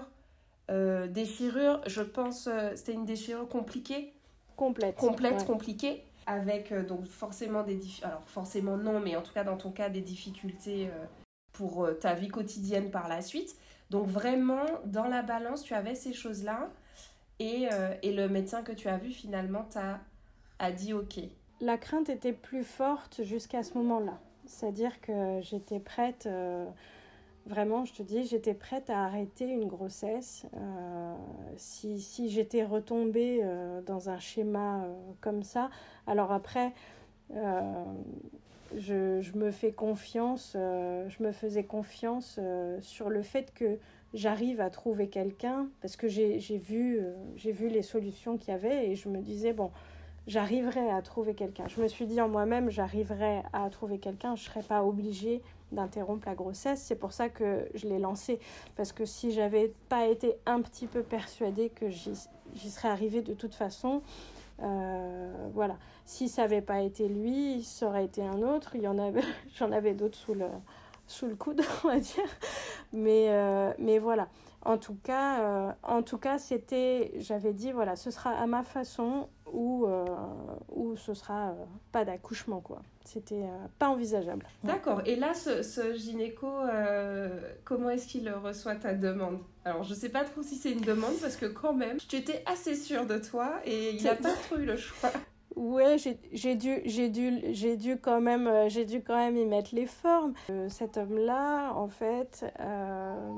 euh, déchirure, je pense, euh, c'était une déchirure compliquée. Complète. Complète, compliquée. Avec euh, donc forcément des Alors forcément non, mais en tout cas dans ton cas des difficultés pour ta vie quotidienne par la suite. Donc vraiment, dans la balance, tu avais ces choses-là. Et, et, le médecin que tu as vu finalement t'a a dit OK. La crainte était plus forte jusqu'à ce moment-là. C'est-à-dire que j'étais prête Vraiment, je te dis, j'étais prête à arrêter une grossesse. Euh, si, si j'étais retombée euh, dans un schéma euh, comme ça, alors après, je, je, me fais confiance, je me faisais confiance sur le fait que j'arrive à trouver quelqu'un, parce que j'ai vu, j'ai vu les solutions qu'il y avait et je me disais, bon, j'arriverai à trouver quelqu'un. Je me suis dit en moi-même, j'arriverai à trouver quelqu'un, je ne serais pas obligée d'interrompre la grossesse. C'est pour ça que je l'ai lancé. Parce que si j'avais pas été un petit peu persuadée que j'y serais arrivée de toute façon, euh, voilà. Si ça n'avait pas été lui, ça aurait été un autre. Avait, (laughs) j'en avais d'autres sous le, sous le coude, (laughs) on va dire. Mais, euh, mais voilà. En tout cas, euh, en tout cas, c'était, j'avais dit, voilà, ce sera à ma façon ou, euh, ou ce sera pas d'accouchement, quoi. C'était pas envisageable. D'accord. Et là, ce, ce gynéco, comment est-ce qu'il reçoit ta demande? Alors, je sais pas trop si c'est une demande parce que quand même, tu étais assez sûre de toi et il n'a pas trop eu le choix. Ouais, j'ai dû, j'ai dû, j'ai dû quand même, euh, j'ai dû quand même y mettre les formes. Euh, cet homme-là, en fait, euh,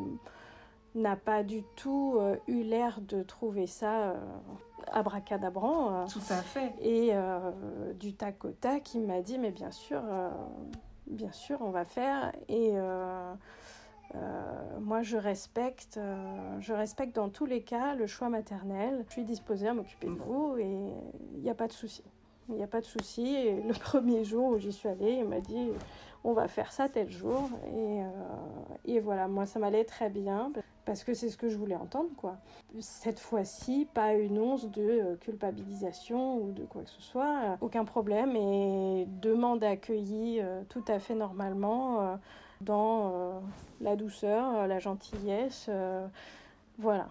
n'a pas du tout eu l'air de trouver ça abracadabrant. tout à fait. Et du tac au tac, il m'a dit, mais bien sûr, bien sûr, on va faire. Et moi, je respecte, je respecte dans tous les cas le choix maternel. Je suis disposée à m'occuper de vous et il n'y a pas de souci. Il n'y a pas de souci. Et le (laughs) premier jour où j'y suis allée, il m'a dit on va faire ça tel jour. Et, et voilà, moi, ça m'allait très bien parce que c'est ce que je voulais entendre, quoi. Cette fois-ci, pas une once de culpabilisation ou de quoi que ce soit. Aucun problème et demande accueillie tout à fait normalement dans euh, la douceur, euh, la gentillesse. Euh, voilà.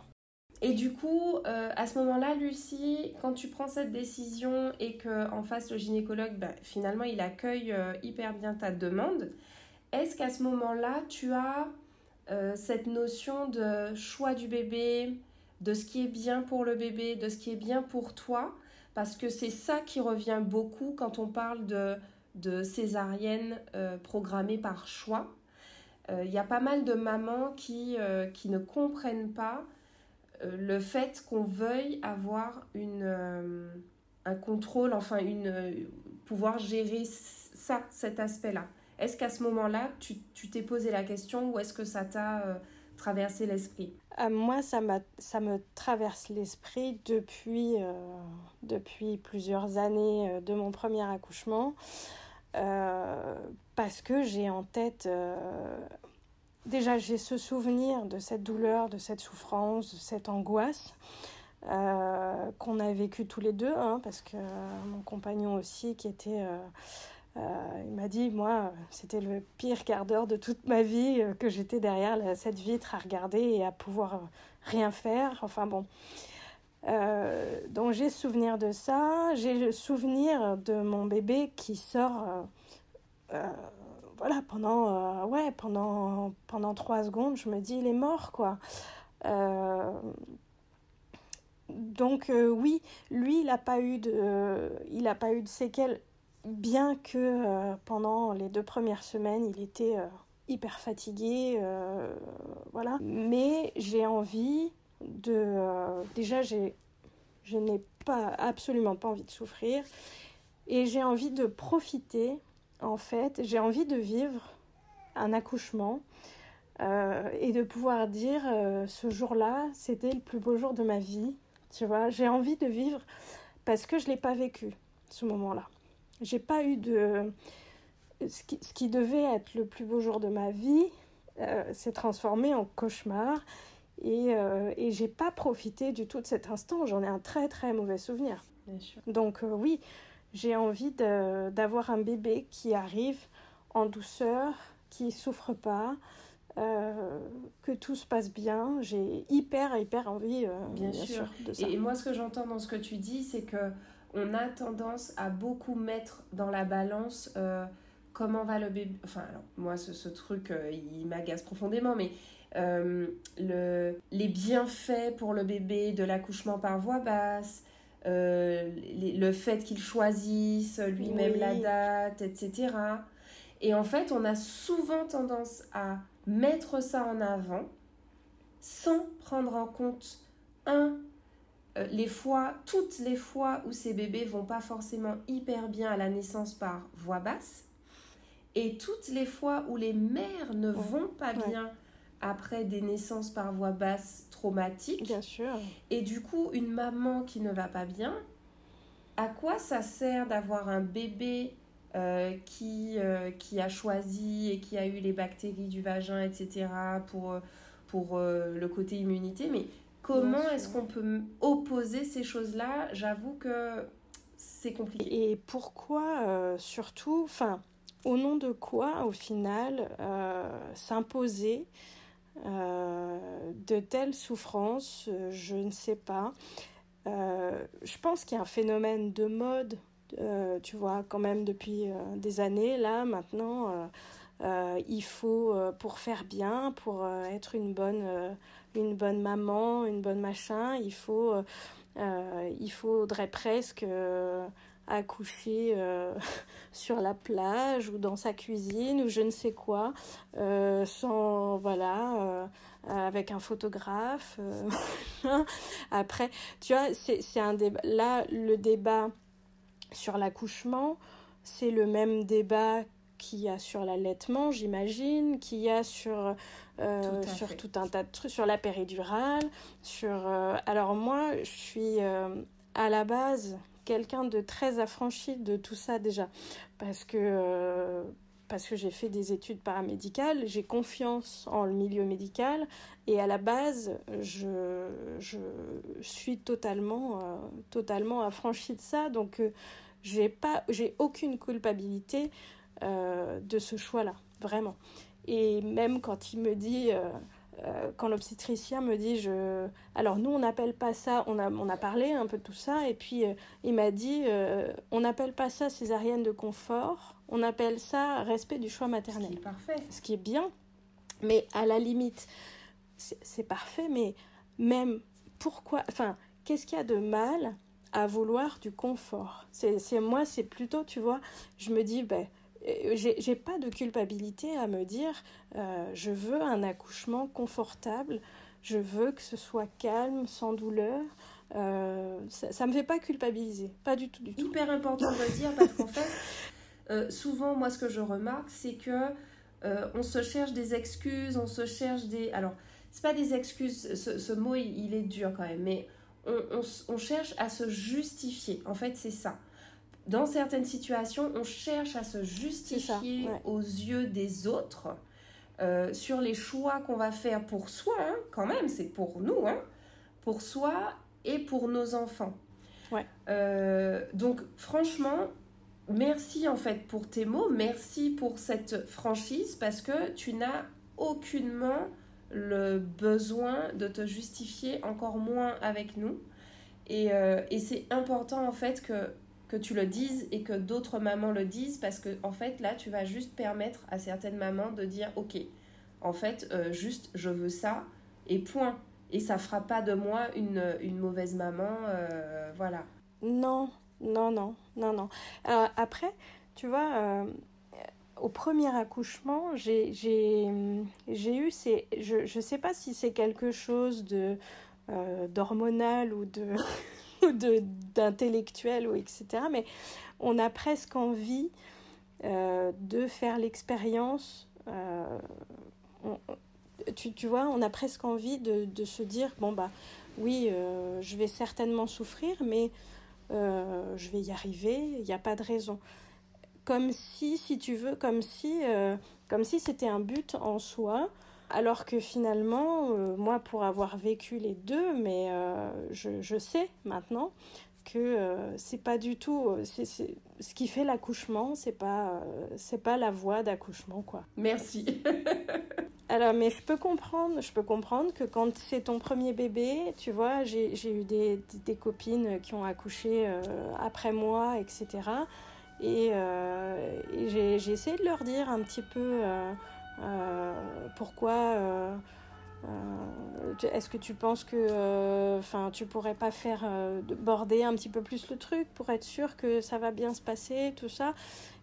Et du coup, à ce moment-là, Lucie, quand tu prends cette décision et que en face le gynécologue, ben, finalement, il accueille hyper bien ta demande, est-ce qu'à ce, moment-là, tu as cette notion de choix du bébé, de ce qui est bien pour le bébé, de ce qui est bien pour toi Parce que c'est ça qui revient beaucoup quand on parle de césarienne euh, programmée par choix. Il euh, y a pas mal de mamans qui, euh, qui ne comprennent pas le fait qu'on veuille avoir une, un contrôle, enfin une, pouvoir gérer ça, cet aspect-là. Est-ce qu'à ce, moment-là, tu t'es posé la question ou est-ce que ça t'a traversé l'esprit? Moi, ça, ça me traverse l'esprit depuis, depuis plusieurs années de mon premier accouchement. Euh, parce que j'ai en tête euh, déjà j'ai ce souvenir de cette douleur, de cette souffrance, de cette angoisse euh, qu'on a vécu tous les deux, hein, parce que mon compagnon aussi qui était il m'a dit, moi, c'était le pire quart d'heure de toute ma vie, que j'étais derrière cette vitre à regarder et à pouvoir rien faire. Enfin bon. donc j'ai souvenir de ça. J'ai le souvenir de mon bébé qui sort voilà, pendant, euh, ouais, pendant, pendant trois secondes, je me dis, il est mort, quoi. Euh, donc, euh, oui, lui, il n'a pas, eu de, il pas eu de séquelles, bien que pendant les deux premières semaines, il était hyper fatigué, voilà. Mais j'ai envie de... déjà, j'ai, je n'ai pas, absolument pas envie de souffrir. Et j'ai envie de profiter en fait, j'ai envie de vivre un accouchement euh, et de pouvoir dire euh, ce jour-là, c'était le plus beau jour de ma vie. Tu vois, j'ai envie de vivre parce que je ne l'ai pas vécu, ce moment-là. J'ai pas eu de. Ce qui, devait être le plus beau jour de ma vie euh, s'est transformé en cauchemar. Et, et j'ai pas profité du tout de cet instant. J'en ai un très très mauvais souvenir. Bien sûr. Donc, oui, j'ai envie d'avoir un bébé qui arrive en douceur, qui souffre pas, euh, que tout se passe bien. J'ai hyper, hyper envie, euh, bien, sûr. de ça. Et moi, ce que j'entends dans ce que tu dis, c'est que on a tendance à beaucoup mettre dans la balance euh, comment va le bébé. Enfin, alors, moi, ce, ce truc, il m'agace profondément, mais le, les bienfaits pour le bébé de l'accouchement par voie basse, euh, le fait qu'il choisisse lui-même la date, etc. Et en fait, on a souvent tendance à mettre ça en avant sans prendre en compte, un, euh, les fois, toutes les fois où ces bébés vont pas forcément hyper bien à la naissance par voix basse, et toutes les fois où les mères ne vont pas bien après des naissances par voie basse traumatiques. Bien sûr. Et du coup, une maman qui ne va pas bien, à quoi ça sert d'avoir un bébé euh, qui, euh, qui a choisi et qui a eu les bactéries du vagin, etc., pour, euh, pour le côté immunité? Mais comment est-ce qu'on peut opposer ces choses-là? J'avoue que c'est compliqué. Et pourquoi, surtout, enfin, au nom de quoi, au final, s'imposer euh, de telles souffrances, euh, je ne sais pas. Euh, je pense qu'il y a un phénomène de mode, tu vois, quand même depuis des années. Là, maintenant, il faut, pour faire bien, pour être une bonne, une bonne maman, une bonne machin, il faut, il faudrait presque accoucher euh, (laughs) sur la plage ou dans sa cuisine ou je ne sais quoi, euh, sans voilà, euh, avec un photographe. (laughs) Après, tu vois, c'est un débat. Là, le débat sur l'accouchement, c'est le même débat qu'il y a sur l'allaitement, j'imagine, qu'il y a sur, sur tout un tas de trucs, sur la péridurale, sur... alors moi, je suis à la base quelqu'un de très affranchi de tout ça déjà, parce que, euh, parce que j'ai fait des études paramédicales, j'ai confiance en le milieu médical, et à la base, je, je suis totalement, euh, totalement affranchie de ça, donc euh, j'ai pas, j'ai aucune culpabilité de ce choix-là, vraiment. Et même quand il me dit euh, quand l'obstétricien me dit je alors nous on n'appelle pas ça on a on a parlé un peu de tout ça et puis euh, il m'a dit euh, on n'appelle pas ça césarienne de confort on appelle ça respect du choix maternel ce qui est parfait. Ce qui est bien mais à la limite c'est parfait mais même pourquoi enfin qu'est-ce qu'il y a de mal à vouloir du confort? C'est moi c'est plutôt tu vois je me dis ben euh, j'ai pas de culpabilité à me dire euh, je veux un accouchement confortable, je veux que ce soit calme, sans douleur. Euh, ça, ne me fait pas culpabiliser, pas du tout, du tout. Hyper important de le dire parce qu'en fait, (laughs) souvent moi ce que je remarque c'est que on se cherche des excuses, on se cherche des. Alors, c'est pas des excuses, ce, mot il, est dur quand même, mais on, on cherche à se justifier. En fait, c'est ça dans certaines situations, on cherche à se justifier aux yeux des autres euh, sur les choix qu'on va faire pour soi, hein, quand même, c'est pour nous, hein, pour soi et pour nos enfants. Ouais. Euh, donc, franchement, merci en fait pour tes mots, merci pour cette franchise parce que tu n'as aucunement le besoin de te justifier encore moins avec nous. Et, euh, et c'est important en fait que, que tu le dises et que d'autres mamans le disent parce que en fait là tu vas juste permettre à certaines mamans de dire ok, en fait euh, juste je veux ça et point. Et ça fera pas de moi une, une mauvaise maman, euh, voilà. Non, non, non, non, non. après, tu vois, au premier accouchement, j'ai eu ces... Je ne sais pas si c'est quelque chose de euh, d'hormonal ou de d'intellectuel ou etc. Mais on a presque envie euh, de faire l'expérience. Euh, tu, tu, vois, on a presque envie de, de se dire bon bah oui, je vais certainement souffrir, mais je vais y arriver. Il n'y a pas de raison comme si, si tu veux, comme si, euh, comme si c'était un but en soi. Alors que finalement, euh, moi, pour avoir vécu les deux, mais euh, je, je, sais maintenant que c'est pas du tout c'est ce qui fait l'accouchement c'est pas c'est pas la voie d'accouchement quoi. Merci. (laughs) Alors mais je peux comprendre je peux comprendre que quand c'est ton premier bébé tu vois j'ai eu des, des, copines qui ont accouché après moi etc et, euh, j'ai essayé de leur dire un petit peu euh, euh, pourquoi. Est-ce que tu penses que enfin tu pourrais pas faire border un petit peu plus le truc pour être sûr que ça va bien se passer, tout ça?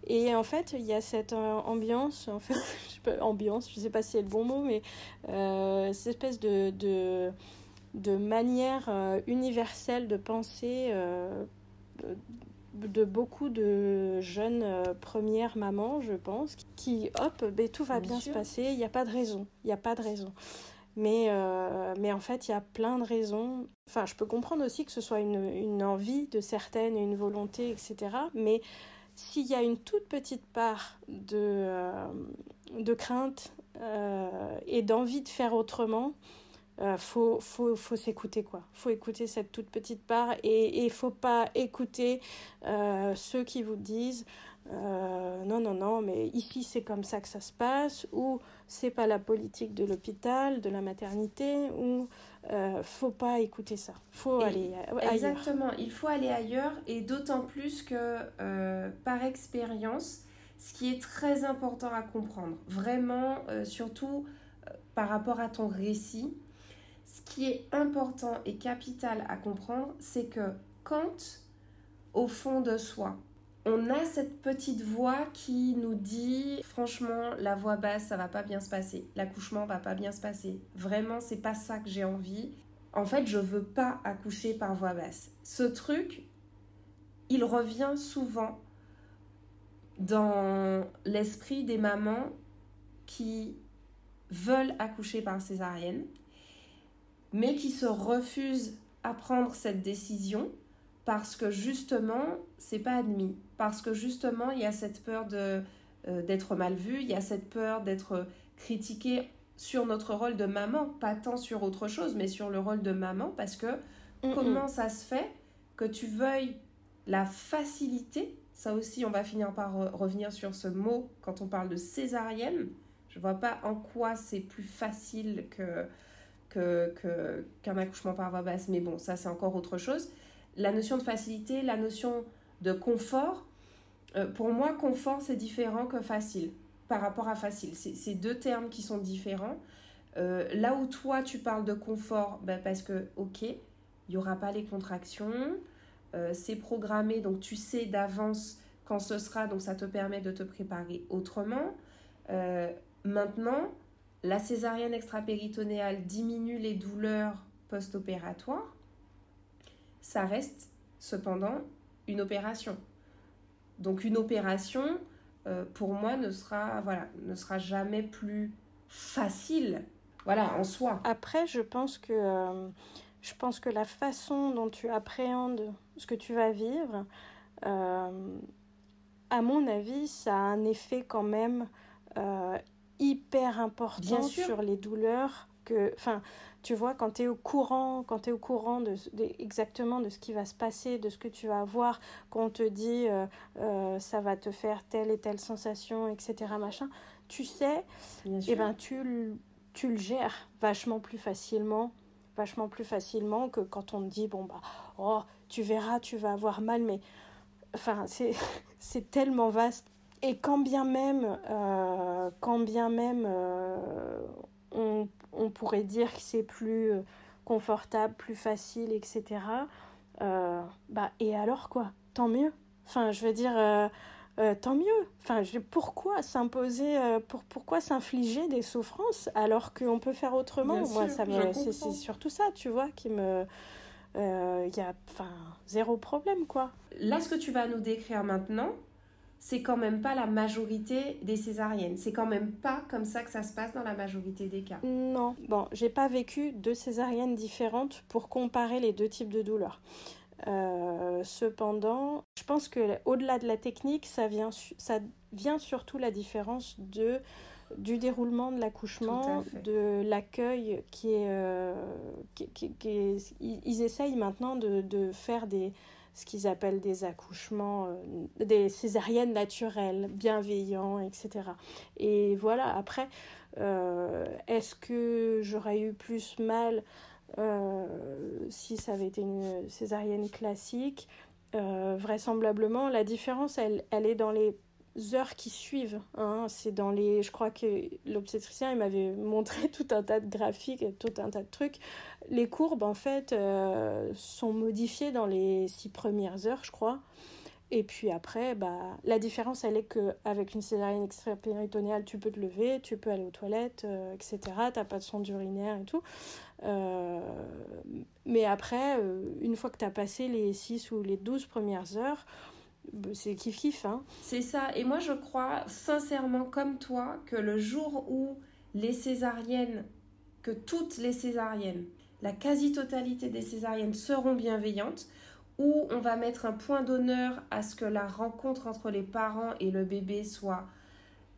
Et en fait, il y a cette ambiance, en (laughs) je sais je sais pas si c'est le bon mot, mais cette espèce de manière universelle de penser de beaucoup de jeunes euh, premières mamans, je pense, qui, hop, ben, tout va bien, se passer, il n'y a pas de raison, il n'y a pas de raison. Mais, euh, mais en fait, il y a plein de raisons. Enfin, je peux comprendre aussi que ce soit une, une envie de certaines, une volonté, etc. Mais s'il y a une toute petite part de, euh, de crainte et d'envie de faire autrement, euh, faut, faut, faut s'écouter quoi. Faut écouter cette toute petite part et il faut pas écouter euh, ceux qui vous disent euh, non non non mais ici c'est comme ça que ça se passe ou c'est pas la politique de l'hôpital, de la maternité ou faut pas écouter ça. Faut aller ailleurs. Exactement, il faut aller ailleurs et d'autant plus que par expérience, ce qui est très important à comprendre, vraiment surtout par rapport à ton récit ce qui est important et capital à comprendre, c'est que quand, au fond de soi, on a cette petite voix qui nous dit franchement la voix basse ça va pas bien se passer, l'accouchement va pas bien se passer. Vraiment c'est pas ça que j'ai envie. En fait, je veux pas accoucher par voix basse. Ce truc, il revient souvent dans l'esprit des mamans qui veulent accoucher par césarienne mais qui se refusent à prendre cette décision parce que justement, c'est pas admis. Parce que justement, il y a cette peur de, euh, d'être mal vu, il y a cette peur d'être critiqué sur notre rôle de maman, pas tant sur autre chose, mais sur le rôle de maman, parce que comment ça se fait que tu veuilles la facilité Ça aussi, on va finir par revenir sur ce mot quand on parle de césarienne. Je vois pas en quoi c'est plus facile que que, qu'un accouchement par voie basse, mais bon, ça c'est encore autre chose. La notion de facilité, la notion de confort, euh, pour moi, confort c'est différent que facile par rapport à facile. C'est deux termes qui sont différents. Euh, là où toi tu parles de confort, ben parce que, ok, il n'y aura pas les contractions, euh, c'est programmé, donc tu sais d'avance quand ce sera, donc ça te permet de te préparer autrement. maintenant, la césarienne extra-péritonéale diminue les douleurs post-opératoires. Ça reste cependant une opération. Donc une opération, euh, pour moi, ne sera, jamais plus facile voilà, en soi. Après, je pense que, euh, je pense que la façon dont tu appréhendes ce que tu vas vivre, euh, à mon avis, ça a un effet quand même hyper important sur les douleurs que enfin tu vois, quand tu es au courant, quand tu es au courant de, exactement de ce qui va se passer, de ce que tu vas avoir, quand on te dit euh, euh, ça va te faire telle et telle sensation, etc., machin, tu sais, et eh ben tu, tu le gères vachement plus facilement vachement plus facilement que quand on te dit bon bah oh tu verras tu vas avoir mal mais enfin c'est (laughs) tellement vaste et quand bien même euh, quand bien même on, on pourrait dire que c'est plus euh, confortable, plus facile, etc. Euh, bah, et alors quoi? Tant mieux. Enfin, je veux dire, euh, tant mieux. Enfin, je, pourquoi s'imposer, pour, pourquoi s'infliger des souffrances alors qu'on peut faire autrement? Moi, ça c'est, surtout ça, tu vois, qui me. Il y a enfin, zéro problème, quoi. Là, ce que tu vas nous décrire maintenant, c'est quand même pas la majorité des césariennes. C'est quand même pas comme ça que ça se passe dans la majorité des cas. Non, bon, j'ai pas vécu deux césariennes différentes pour comparer les deux types de douleurs. Euh, cependant, je pense que au-delà de la technique, ça vient, ça vient surtout la différence de du déroulement de l'accouchement, de l'accueil qui est, euh, qui, ils essayent maintenant de, de faire des ce qu'ils appellent des accouchements, euh, des césariennes naturelles, bienveillants, etc. Et voilà, après, euh, est-ce que j'aurais eu plus mal euh, si ça avait été une césarienne classique? Vraisemblablement, la différence, elle, elle est dans les heures qui suivent. Hein. C'est dans les. Je crois que l'obstétricien il m'avait (laughs) montré tout un tas de graphiques et tout un tas de trucs. Les courbes en fait euh, sont modifiées dans les six premières heures, je crois. Et puis après, bah, la différence, elle est qu'avec une césarienne extra-péritonéale, tu peux te lever, tu peux aller aux toilettes, euh, etc. Tu n'as pas de sonde urinaire et tout. Euh, mais après, une fois que tu as passé les 6 ou les 12 premières heures, c'est kiff kiff. Hein. C'est ça. Et moi, je crois sincèrement, comme toi, que le jour où les césariennes, que toutes les césariennes, la quasi-totalité des césariennes seront bienveillantes, où on va mettre un point d'honneur à ce que la rencontre entre les parents et le bébé soit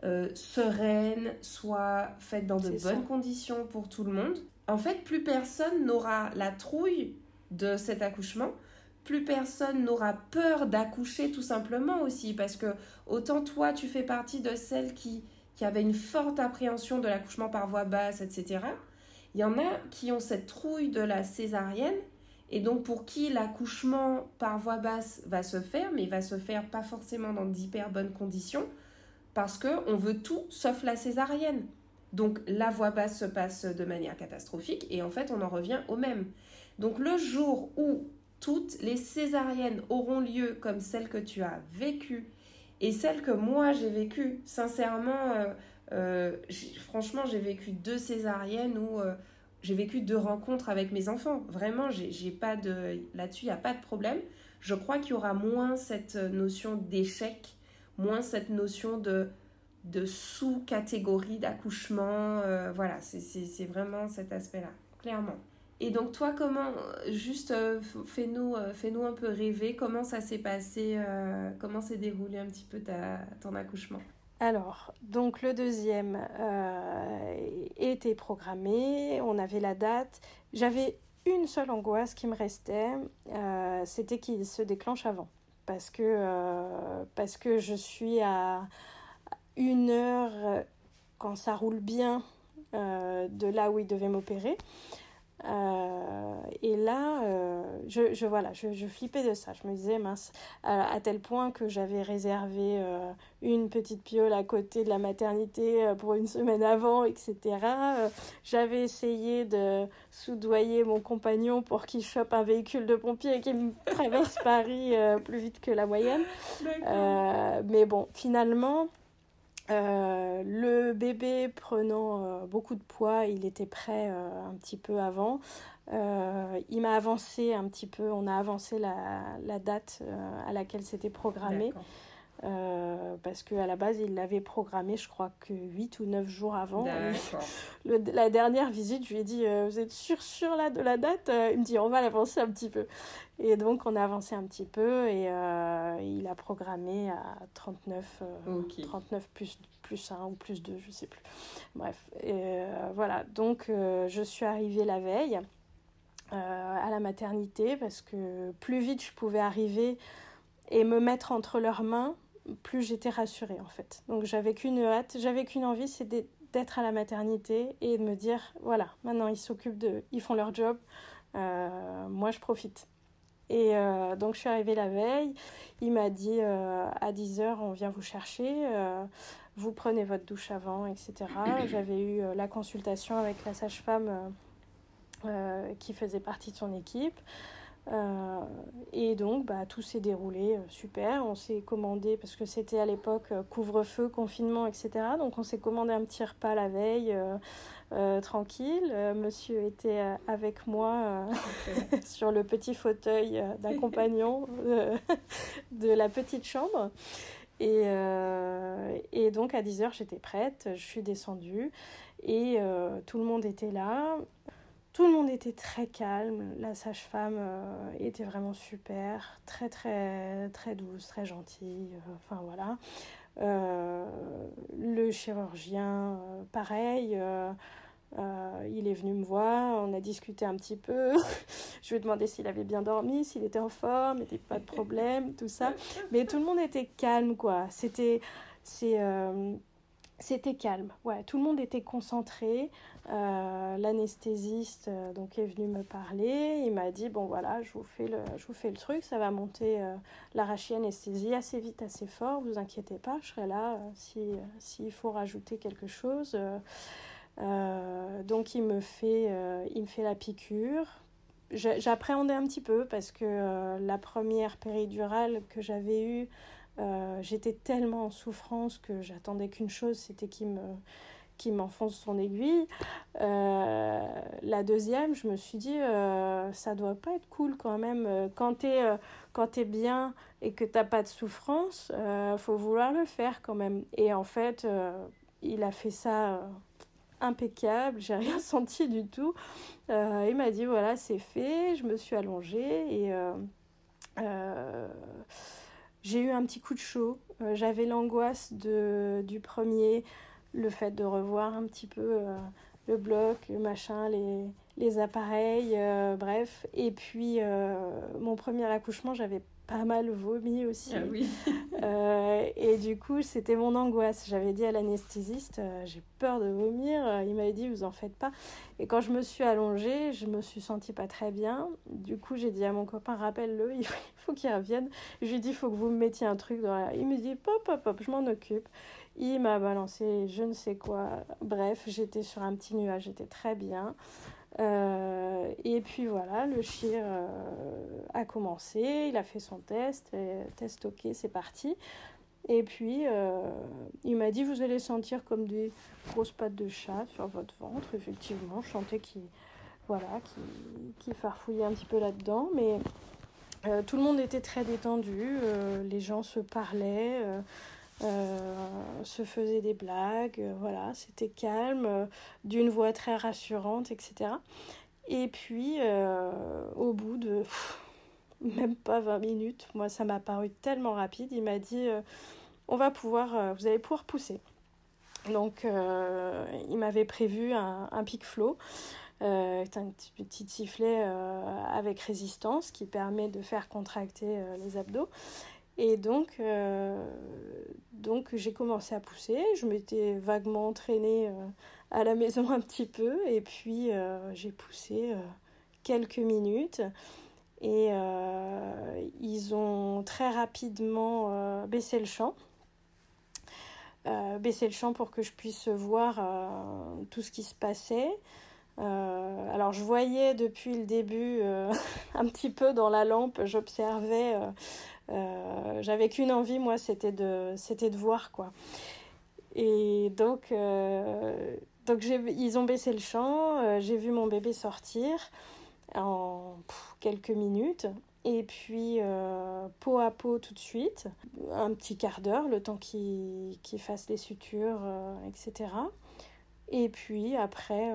euh, sereine, soit faite dans de bonnes conditions pour tout le monde. En fait, plus personne n'aura la trouille de cet accouchement plus personne n'aura peur d'accoucher tout simplement aussi parce que autant toi tu fais partie de celles qui, qui avaient une forte appréhension de l'accouchement par voie basse, etc. Il y en a qui ont cette trouille de la césarienne et donc pour qui l'accouchement par voie basse va se faire, mais il va se faire pas forcément dans d'hyper bonnes conditions parce que on veut tout sauf la césarienne. Donc la voie basse se passe de manière catastrophique et en fait on en revient au même. Donc le jour où toutes les césariennes auront lieu comme celles que tu as vécues et celles que moi j'ai vécues. Sincèrement, euh, euh, franchement, j'ai vécu deux césariennes où euh, j'ai vécu deux rencontres avec mes enfants. Vraiment, j'ai pas de là-dessus, il n'y a pas de problème. Je crois qu'il y aura moins cette notion d'échec, moins cette notion de de sous-catégorie d'accouchement. voilà, c'est vraiment cet aspect-là, clairement. Et donc toi, comment, juste euh, fais-nous euh, fais un peu rêver, comment ça s'est passé, euh, comment s'est déroulé un petit peu ta, ton accouchement? Alors, donc le deuxième était programmé, on avait la date. J'avais une seule angoisse qui me restait, c'était qu'il se déclenche avant. Parce que, parce que je suis à une heure, quand ça roule bien, de là où il devait m'opérer. Euh, et là, euh, je, je, voilà, je, je, flippais de ça. Je me disais, mince, à, tel point que j'avais réservé euh, une petite piole à côté de la maternité pour une semaine avant, etc. j'avais essayé de soudoyer mon compagnon pour qu'il chope un véhicule de pompier et qu'il me traverse Paris plus vite que la moyenne. mais bon, finalement, euh, le bébé prenant euh, beaucoup de poids, il était prêt euh, un petit peu avant. il m'a avancé un petit peu, on a avancé la, la date à laquelle c'était programmé. Euh, parce qu'à la base, il l'avait programmé, je crois que 8 ou 9 jours avant. (laughs) Le- la dernière visite, je lui ai dit euh, Vous êtes sûr, sûr là de la date? Euh, Il me dit On va l'avancer un petit peu. Et donc, on a avancé un petit peu et euh, il a programmé à 39, euh, Ok. 39 plus, plus 1 ou plus 2, je sais plus. Bref, et, voilà. Donc, je suis arrivée la veille à la maternité parce que plus vite je pouvais arriver et me mettre entre leurs mains, plus j'étais rassurée en fait. Donc j'avais qu'une hâte, j'avais qu'une envie, c'est d'être- à la maternité et de me dire voilà, maintenant ils s'occupent de, ils font leur job, euh, moi je profite. Et euh, donc je suis arrivée la veille, il m'a dit euh, à 10h on vient vous chercher, vous prenez votre douche avant, etc. J'avais eu la consultation avec la sage-femme qui faisait partie de son équipe. Euh, et donc, bah, tout s'est déroulé euh, super. On s'est commandé, parce que c'était à l'époque euh, couvre-feu, confinement, etc. Donc, on s'est commandé un petit repas la veille, tranquille. Monsieur était avec moi (laughs) sur le petit fauteuil d'un compagnon (laughs) de la petite chambre. Et, et donc, à 10h, j'étais prête. Je suis descendue et tout le monde était là. Tout le monde était très calme. La sage-femme euh, était vraiment super, très très très douce, très gentille. euh, Enfin voilà. Euh, le chirurgien, pareil. euh, il est venu me voir, on a discuté un petit peu. (laughs) Je lui ai demandé s'il avait bien dormi, s'il était en forme, il n'y avait pas de problème, tout ça. (laughs) Mais tout le monde était calme, quoi. C'était, c'est, euh, c'était calme. Ouais, tout le monde était concentré. Euh, l'anesthésiste euh, donc est venu me parler. Il m'a dit bon voilà, je vous fais le, je vous fais le truc, ça va monter euh, l'arachie-anesthésie assez vite, assez fort. Vous inquiétez pas, je serai là euh, si euh, s'il faut rajouter quelque chose. Donc il me fait, il me fait la piqûre. J'appréhendais un petit peu parce que la première péridurale que j'avais eue, euh, j'étais tellement en souffrance que j'attendais qu'une chose, c'était qu'il me qui m'enfonce son aiguille. Euh, la deuxième, je me suis dit, euh, ça doit pas être cool quand même. Euh, Quand t'es bien et que t'as pas de souffrance, faut vouloir le faire quand même. Et en fait, il a fait ça impeccable, j'ai rien (laughs) senti du tout. Il m'a dit, voilà, c'est fait. Je me suis allongée et... j'ai eu un petit coup de chaud. Euh, J'avais l'angoisse du premier, le fait de revoir un petit peu euh, le bloc, le machin, les, appareils, euh, bref. Et puis, mon premier accouchement, j'avais pas mal vomi aussi. Ah oui. (laughs) Euh, et du coup, c'était mon angoisse. J'avais dit à l'anesthésiste, euh, j'ai peur de vomir. Il m'avait dit, vous en faites pas. Et quand je me suis allongée, je me suis sentie pas très bien. Du coup, j'ai dit à mon copain, rappelle-le, (laughs) il faut qu'il revienne. Je lui ai dit, il faut que vous me mettiez un truc dans la... Il me dit, pop, pop, pop, je m'en occupe. Il m'a balancé je ne sais quoi. Bref, j'étais sur un petit nuage, j'étais très bien. Euh, et puis voilà, le chir euh, a commencé, il a fait son test, test ok, c'est parti. Et puis euh, il m'a dit vous allez sentir comme des grosses pattes de chat sur votre ventre. Effectivement, je sentais qu'il voilà, qu'il farfouillait un petit peu là-dedans, mais tout le monde était très détendu, les gens se parlaient. Euh, se faisaient des blagues, euh, voilà, c'était calme, euh, d'une voix très rassurante, etc. Et puis, au bout de même pas 20 minutes, moi ça m'a paru tellement rapide, il m'a dit on va pouvoir, vous allez pouvoir pousser. Donc, il m'avait prévu un, pic flow. Euh, un petit, sifflet avec résistance qui permet de faire contracter les abdos. Et donc, euh, donc j'ai commencé à pousser. Je m'étais vaguement entraînée euh, à la maison un petit peu. Et puis, euh, j'ai poussé quelques minutes. Et ils ont très rapidement baissé le champ. Baissé le champ pour que je puisse voir tout ce qui se passait. Alors je voyais depuis le début (laughs) un petit peu dans la lampe, j'observais. J'avais qu'une envie, moi, c'était de, c'était de voir quoi. Et donc, euh, donc ils ont baissé le champ. euh, j'ai vu mon bébé sortir en quelques minutes. Et puis, peau à peau tout de suite, un petit quart d'heure, le temps qu'il fasse les sutures, etc. Et puis après,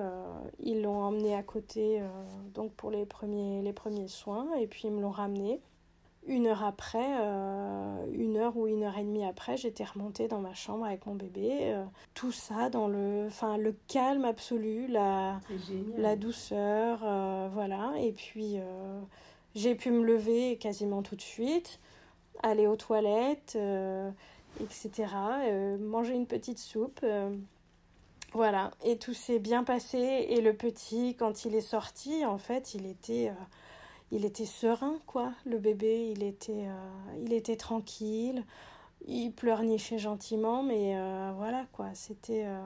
ils l'ont emmené à côté donc pour les premiers, les premiers soins, et puis ils me l'ont ramené une heure après, euh, une heure ou une heure et demie après, j'étais remontée dans ma chambre avec mon bébé. Euh, tout ça dans le, enfin, le calme absolu, la, la douceur, euh, voilà. Et puis, j'ai pu me lever quasiment tout de suite, aller aux toilettes, etc. manger une petite soupe. voilà, et tout s'est bien passé. Et le petit, quand il est sorti, en fait, il était il était serein, quoi. Le bébé, il était, euh, il était tranquille. Il pleurnichait gentiment, mais euh, voilà, quoi. C'était, euh,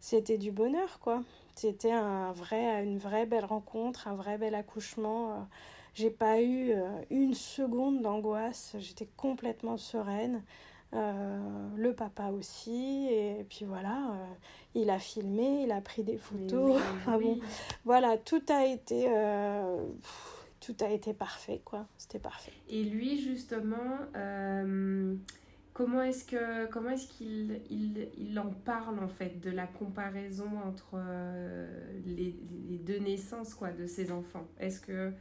c'était du bonheur, quoi. C'était un vrai, une vraie belle rencontre, un vrai bel accouchement. J'ai pas eu une seconde d'angoisse. J'étais complètement sereine. le papa aussi et puis voilà il a filmé il a pris des photos (laughs) bon, voilà tout a été tout a été parfait, quoi. C'était parfait. Et lui, justement, euh, comment est-ce que comment est-ce qu'il il, il, en parle en fait de la comparaison entre euh, les, les, deux naissances, quoi, de ses enfants? Est-ce que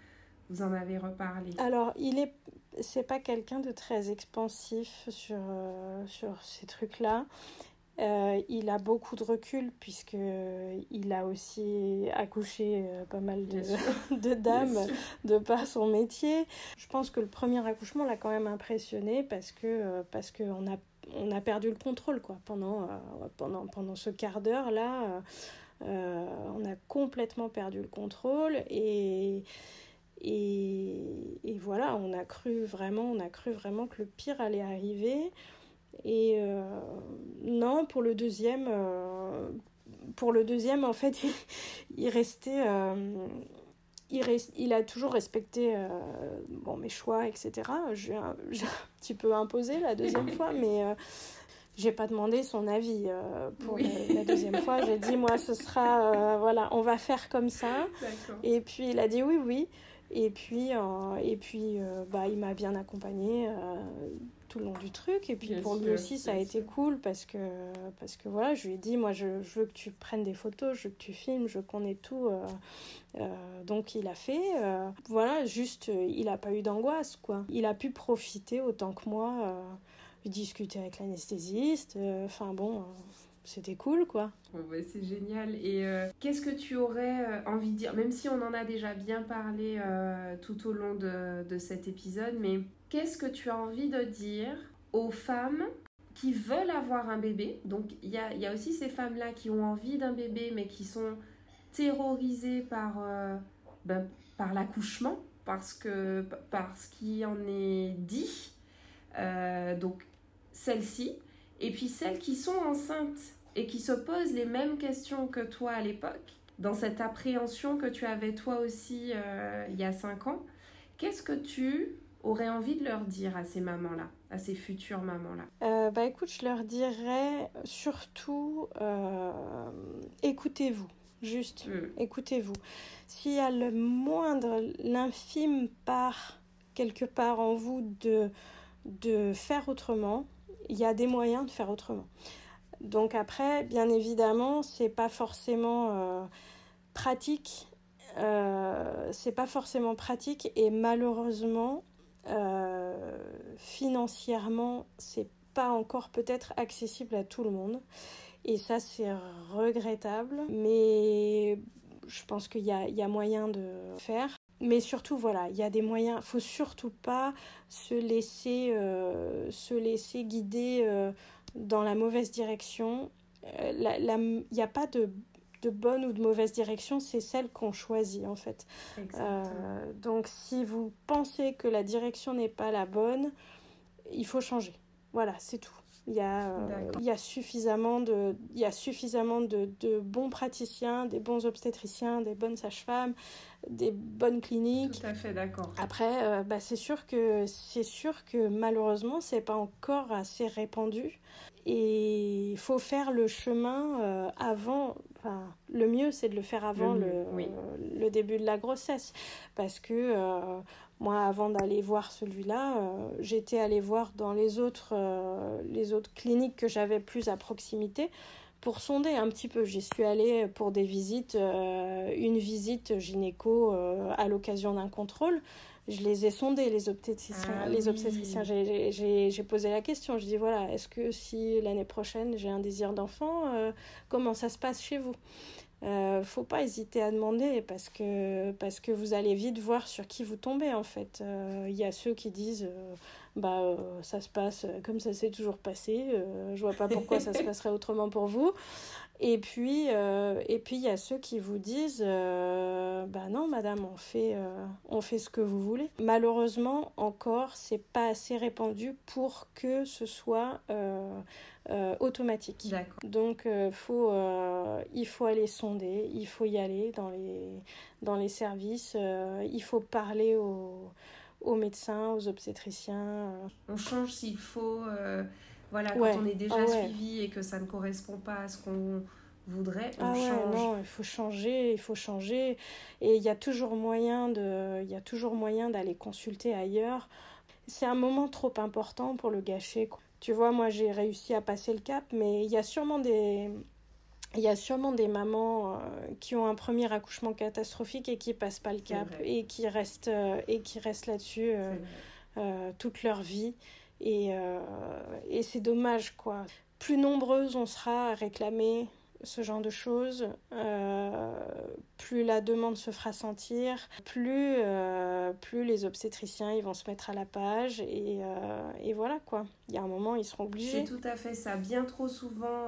vous en avez reparlé? Alors, il est c'est pas quelqu'un de très expansif sur, euh, sur ces trucs-là. Euh, il a beaucoup de recul puisque il a aussi accouché euh, pas mal de, (laughs) de dames de par son métier. Je pense que le premier accouchement l'a quand même impressionné parce que euh, parce qu'on a on a perdu le contrôle quoi pendant pendant pendant ce quart d'heure là. on a complètement perdu le contrôle et et, et, voilà, on a cru vraiment, on a cru vraiment que le pire allait arriver. Et euh, non, pour le deuxième, euh, pour le deuxième, en fait, (laughs) il, restait. Euh, il, il, a toujours respecté bon, mes choix, etc. J'ai un, (laughs) un, petit peu imposé la deuxième fois, mais j'ai pas demandé son avis pour la, deuxième fois. J'ai dit, moi, ce sera, voilà, on va faire comme ça. Et puis, il a dit oui, oui. Et puis, et puis bah, il m'a bien accompagné tout le long du truc. Et puis pour lui aussi, ça a été cool parce que, parce que voilà, je lui ai dit, moi, je, je, veux que tu prennes des photos, je veux que tu filmes, je veux qu'on ait tout. Euh, euh, donc il a fait. Euh, voilà, juste, il n'a pas eu d'angoisse, quoi. Il a pu profiter autant que moi, discuter avec l'anesthésiste. Enfin bon c'était cool quoi. C'est génial. Et qu'est-ce que tu aurais envie de dire, même si on en a déjà bien parlé tout au long de, de, cet épisode, mais qu'est-ce que tu as envie de dire aux femmes qui veulent avoir un bébé? Donc il y a, aussi ces femmes-là qui ont envie d'un bébé mais qui sont terrorisées par, euh, ben, par l'accouchement, parce que par ce en est dit. Euh, donc celles-ci. Et puis celles qui sont enceintes et qui se posent les mêmes questions que toi à l'époque, dans cette appréhension que tu avais toi aussi euh, il y a cinq ans. Qu'est-ce que tu aurais envie de leur dire à ces mamans-là, à ces futures mamans-là? Euh, Bah écoute, je leur dirais surtout euh, écoutez-vous, juste mm. écoutez-vous. S'il y a le moindre, l'infime part quelque part en vous de, de faire autrement, il y a des moyens de faire autrement. Donc après, bien évidemment, c'est pas forcément euh, pratique. c'est pas forcément pratique et malheureusement financièrement, c'est pas encore peut-être accessible à tout le monde. Et ça, c'est regrettable. Mais je pense qu'il y a, moyen de faire. Mais surtout, voilà, il y a des moyens. Il faut surtout pas se laisser, euh, se laisser guider euh, dans la mauvaise direction. Il n'y a pas de de bonne ou de mauvaise direction, c'est celle qu'on choisit en fait. Euh, donc si vous pensez que la direction n'est pas la bonne, il faut changer. Voilà, c'est tout. Il y, a, euh, il y a suffisamment, de, il y a suffisamment de, de, bons praticiens, des bons obstétriciens, des bonnes sages-femmes, des bonnes cliniques. Tout à fait d'accord. Après, euh, bah, c'est sûr que c'est sûr que malheureusement, c'est pas encore assez répandu. Et il faut faire le chemin euh, avant. Enfin, le mieux, c'est de le faire avant le, le, début de la grossesse. Parce que, Moi, avant d'aller voir celui-là, j'étais allée voir dans les autres, les autres cliniques que j'avais plus à proximité pour sonder un petit peu. J'y suis allée pour des visites, une visite gynéco à l'occasion d'un contrôle je les ai sondés, les obstétriciens. Ah les obstétriciens. J'ai posé la question. Je dis voilà, est-ce que si l'année prochaine j'ai un désir d'enfant, euh, comment ça se passe chez vous? Euh, faut pas hésiter à demander parce que, parce que vous allez vite voir sur qui vous tombez en fait. Il euh, y a ceux qui disent bah ça se passe comme ça s'est toujours passé, je vois pas pourquoi ça se (laughs) passerait autrement pour vous. Et puis, euh, et puis il y a ceux qui vous disent, euh, bah non, madame, on fait, euh, on fait ce que vous voulez. Malheureusement, encore, c'est pas assez répandu pour que ce soit automatique. Donc, faut, il faut aller sonder, il faut y aller dans les, dans les services, il faut parler aux, aux médecins, aux obstétriciens. On change s'il faut. Voilà, quand on est déjà ah suivi et que ça ne correspond pas à ce qu'on voudrait, on ah change. non, il faut changer, il faut changer. Et il y a toujours moyen de, il y a toujours moyen d'aller consulter ailleurs. C'est un moment trop important pour le gâcher. Tu vois, moi j'ai réussi à passer le cap, mais il y a sûrement des, il y a sûrement des mamans euh, qui ont un premier accouchement catastrophique et qui passent pas le cap et qui restent euh, et qui restent là-dessus euh, toute leur vie. Et, euh, et c'est dommage, quoi. Plus nombreuses on sera à réclamer ce genre de choses, euh, plus la demande se fera sentir, plus, euh, plus les obstétriciens ils vont se mettre à la page et, et voilà quoi. Il y a un moment ils seront obligés. C'est tout à fait ça. Bien trop souvent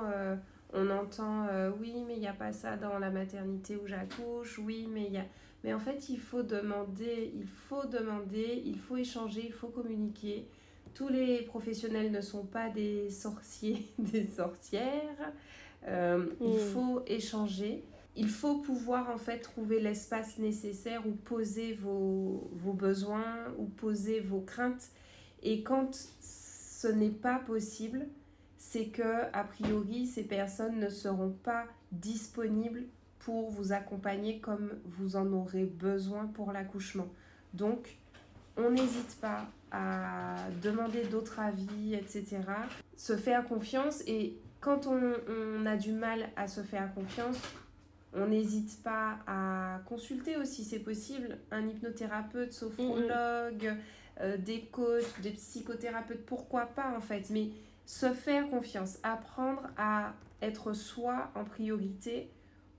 on entend oui mais il n'y a pas ça dans la maternité où j'accouche, oui mais il y a... Mais en fait il faut demander, il faut demander, il faut échanger, il faut communiquer tous les professionnels ne sont pas des sorciers, (laughs) des sorcières. Euh, il mm. faut échanger. Il faut pouvoir en fait trouver l'espace nécessaire où poser vos, vos, besoins, où poser vos craintes. Et quand ce n'est pas possible, c'est que a priori ces personnes ne seront pas disponibles pour vous accompagner comme vous en aurez besoin pour l'accouchement. Donc, on n'hésite pas à demander d'autres avis, etc. Se faire confiance et quand on, a du mal à se faire confiance, on n'hésite pas à consulter aussi, c'est possible, un hypnothérapeute, sophrologue, euh, des coachs, des psychothérapeutes, pourquoi pas en fait, mais se faire confiance, apprendre à être soi en priorité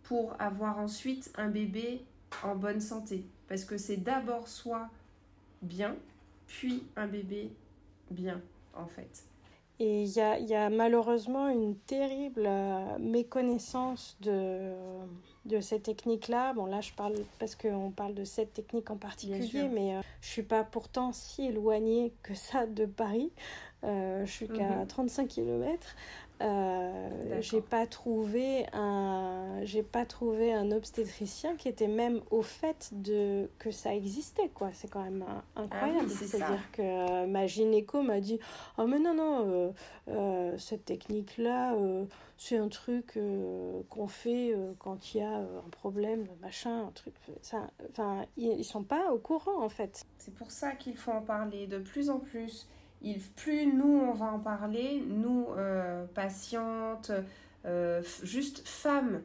pour avoir ensuite un bébé en bonne santé. Parce que c'est d'abord soi bien, puis un bébé bien, en fait. Et il y a, y a, malheureusement une terrible euh, méconnaissance de, de cette technique-là. Bon, là, je parle parce qu'on parle de cette technique en particulier, mais euh, je suis pas pourtant si éloignée que ça de Paris. Euh, je suis qu'à 35 mhm. km. Euh, j'ai pas trouvé un j'ai pas trouvé un obstétricien qui était même au fait de que ça existait quoi. C'est quand même incroyable ah c'est à dire que euh, ma gynéco m'a dit oh mais non non euh, cette technique là c'est un truc qu'on fait quand il y a un problème machin un truc ça enfin ils, ils sont pas au courant en fait. C'est pour ça qu'il faut en parler de plus en plus il, plus nous on va en parler, nous euh, patientes, euh, juste femmes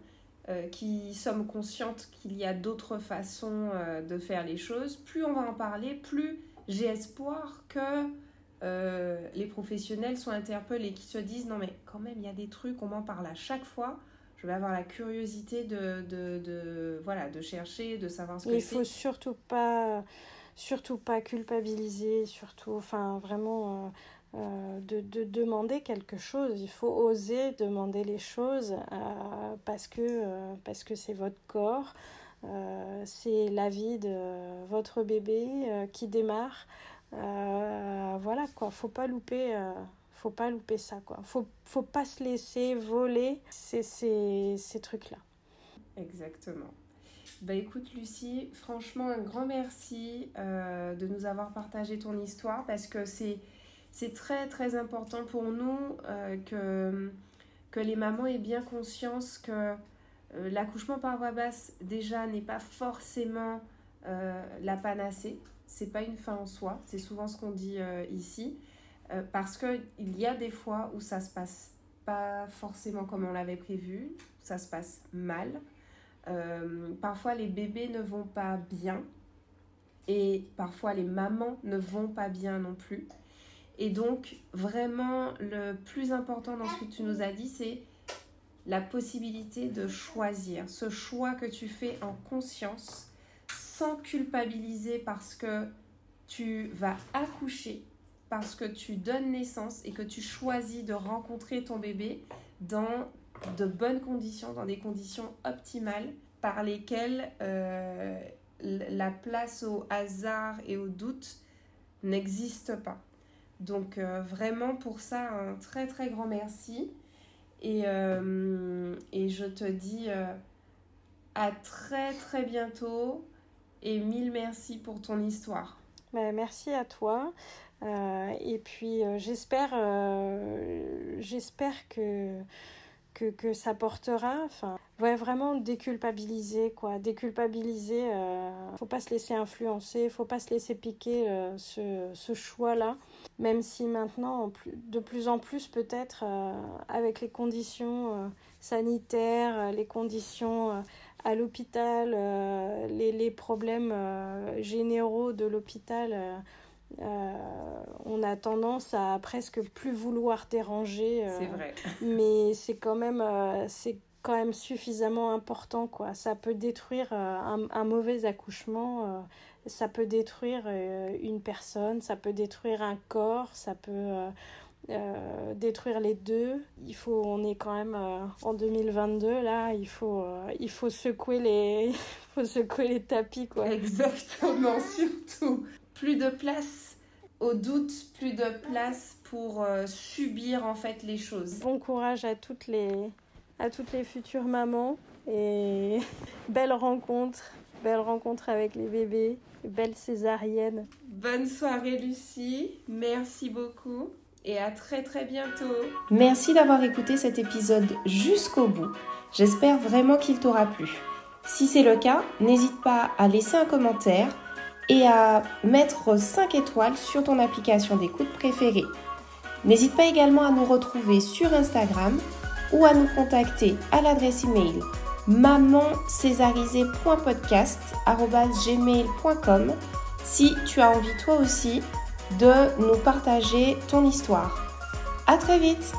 euh, qui sommes conscientes qu'il y a d'autres façons de faire les choses, plus on va en parler, plus j'ai espoir que les professionnels soient interpellés, qui se disent non mais quand même il y a des trucs, on m'en parle à chaque fois. Je vais avoir la curiosité de, de, de voilà, de chercher, de savoir ce que c'est. Il faut surtout pas surtout pas culpabiliser, surtout, enfin vraiment euh, euh, de, de, demander quelque chose. Il faut oser demander les choses euh, parce que c'est votre corps, c'est la vie de votre bébé qui démarre. voilà quoi, faut pas louper faut pas louper ça quoi. Faut faut pas se laisser voler ces, ces, ces trucs là. Exactement. Bah écoute Lucie, franchement un grand merci euh, de nous avoir partagé ton histoire parce que c'est, c'est très très important pour nous euh, que, que les mamans aient bien conscience que euh, l'accouchement par voie basse déjà n'est pas forcément la panacée. c'est pas une fin en soi. C'est souvent ce qu'on dit ici. Parce qu'il y a des fois où ça se passe pas forcément comme on l'avait prévu, ça se passe mal. Parfois les bébés ne vont pas bien et parfois les mamans ne vont pas bien non plus. Et donc vraiment le plus important dans ce que tu nous as dit, c'est la possibilité de choisir, ce choix que tu fais en conscience, sans culpabiliser parce que tu vas accoucher, parce que tu donnes naissance et que tu choisis de rencontrer ton bébé dans de bonnes conditions, dans des conditions optimales par lesquelles euh, la place au hasard et au doute n'existe pas. Donc euh, vraiment pour ça, un très très grand merci. Et, euh, et je te dis à très très bientôt et mille merci pour ton histoire. Ben, merci à toi. Et puis j'espère j'espère que que, que, ça portera. Enfin, ouais, vraiment déculpabiliser, quoi. Déculpabiliser. Euh, faut pas se laisser influencer, faut pas se laisser piquer euh, ce, ce choix-là. Même si maintenant, de plus en plus, peut-être, euh, avec les conditions sanitaires, les conditions à l'hôpital, les, les, problèmes généraux de l'hôpital on a tendance à presque plus vouloir déranger. Euh, c'est vrai. (laughs) mais c'est quand même euh, c'est quand même suffisamment important quoi. Ça peut détruire un, mauvais accouchement, ça peut détruire une personne, ça peut détruire un corps, ça peut détruire les deux. Il faut, on est quand même en 2022 là, il faut, il faut secouer les, (laughs) faut secouer les tapis quoi. Exactement, (laughs) surtout plus de place au doute, plus de place pour euh, subir en fait les choses. Bon courage à toutes les, à toutes les futures mamans et (laughs) belle rencontre, belle rencontre avec les bébés, belle césarienne. Bonne soirée Lucie, merci beaucoup et à très très bientôt. Merci d'avoir écouté cet épisode jusqu'au bout. J'espère vraiment qu'il t'aura plu. Si c'est le cas, n'hésite pas à laisser un commentaire et à mettre 5 étoiles sur ton application d'écoute préférée. N'hésite pas également à nous retrouver sur Instagram ou à nous contacter à l'adresse email gmail.com si tu as envie toi aussi de nous partager ton histoire. À très vite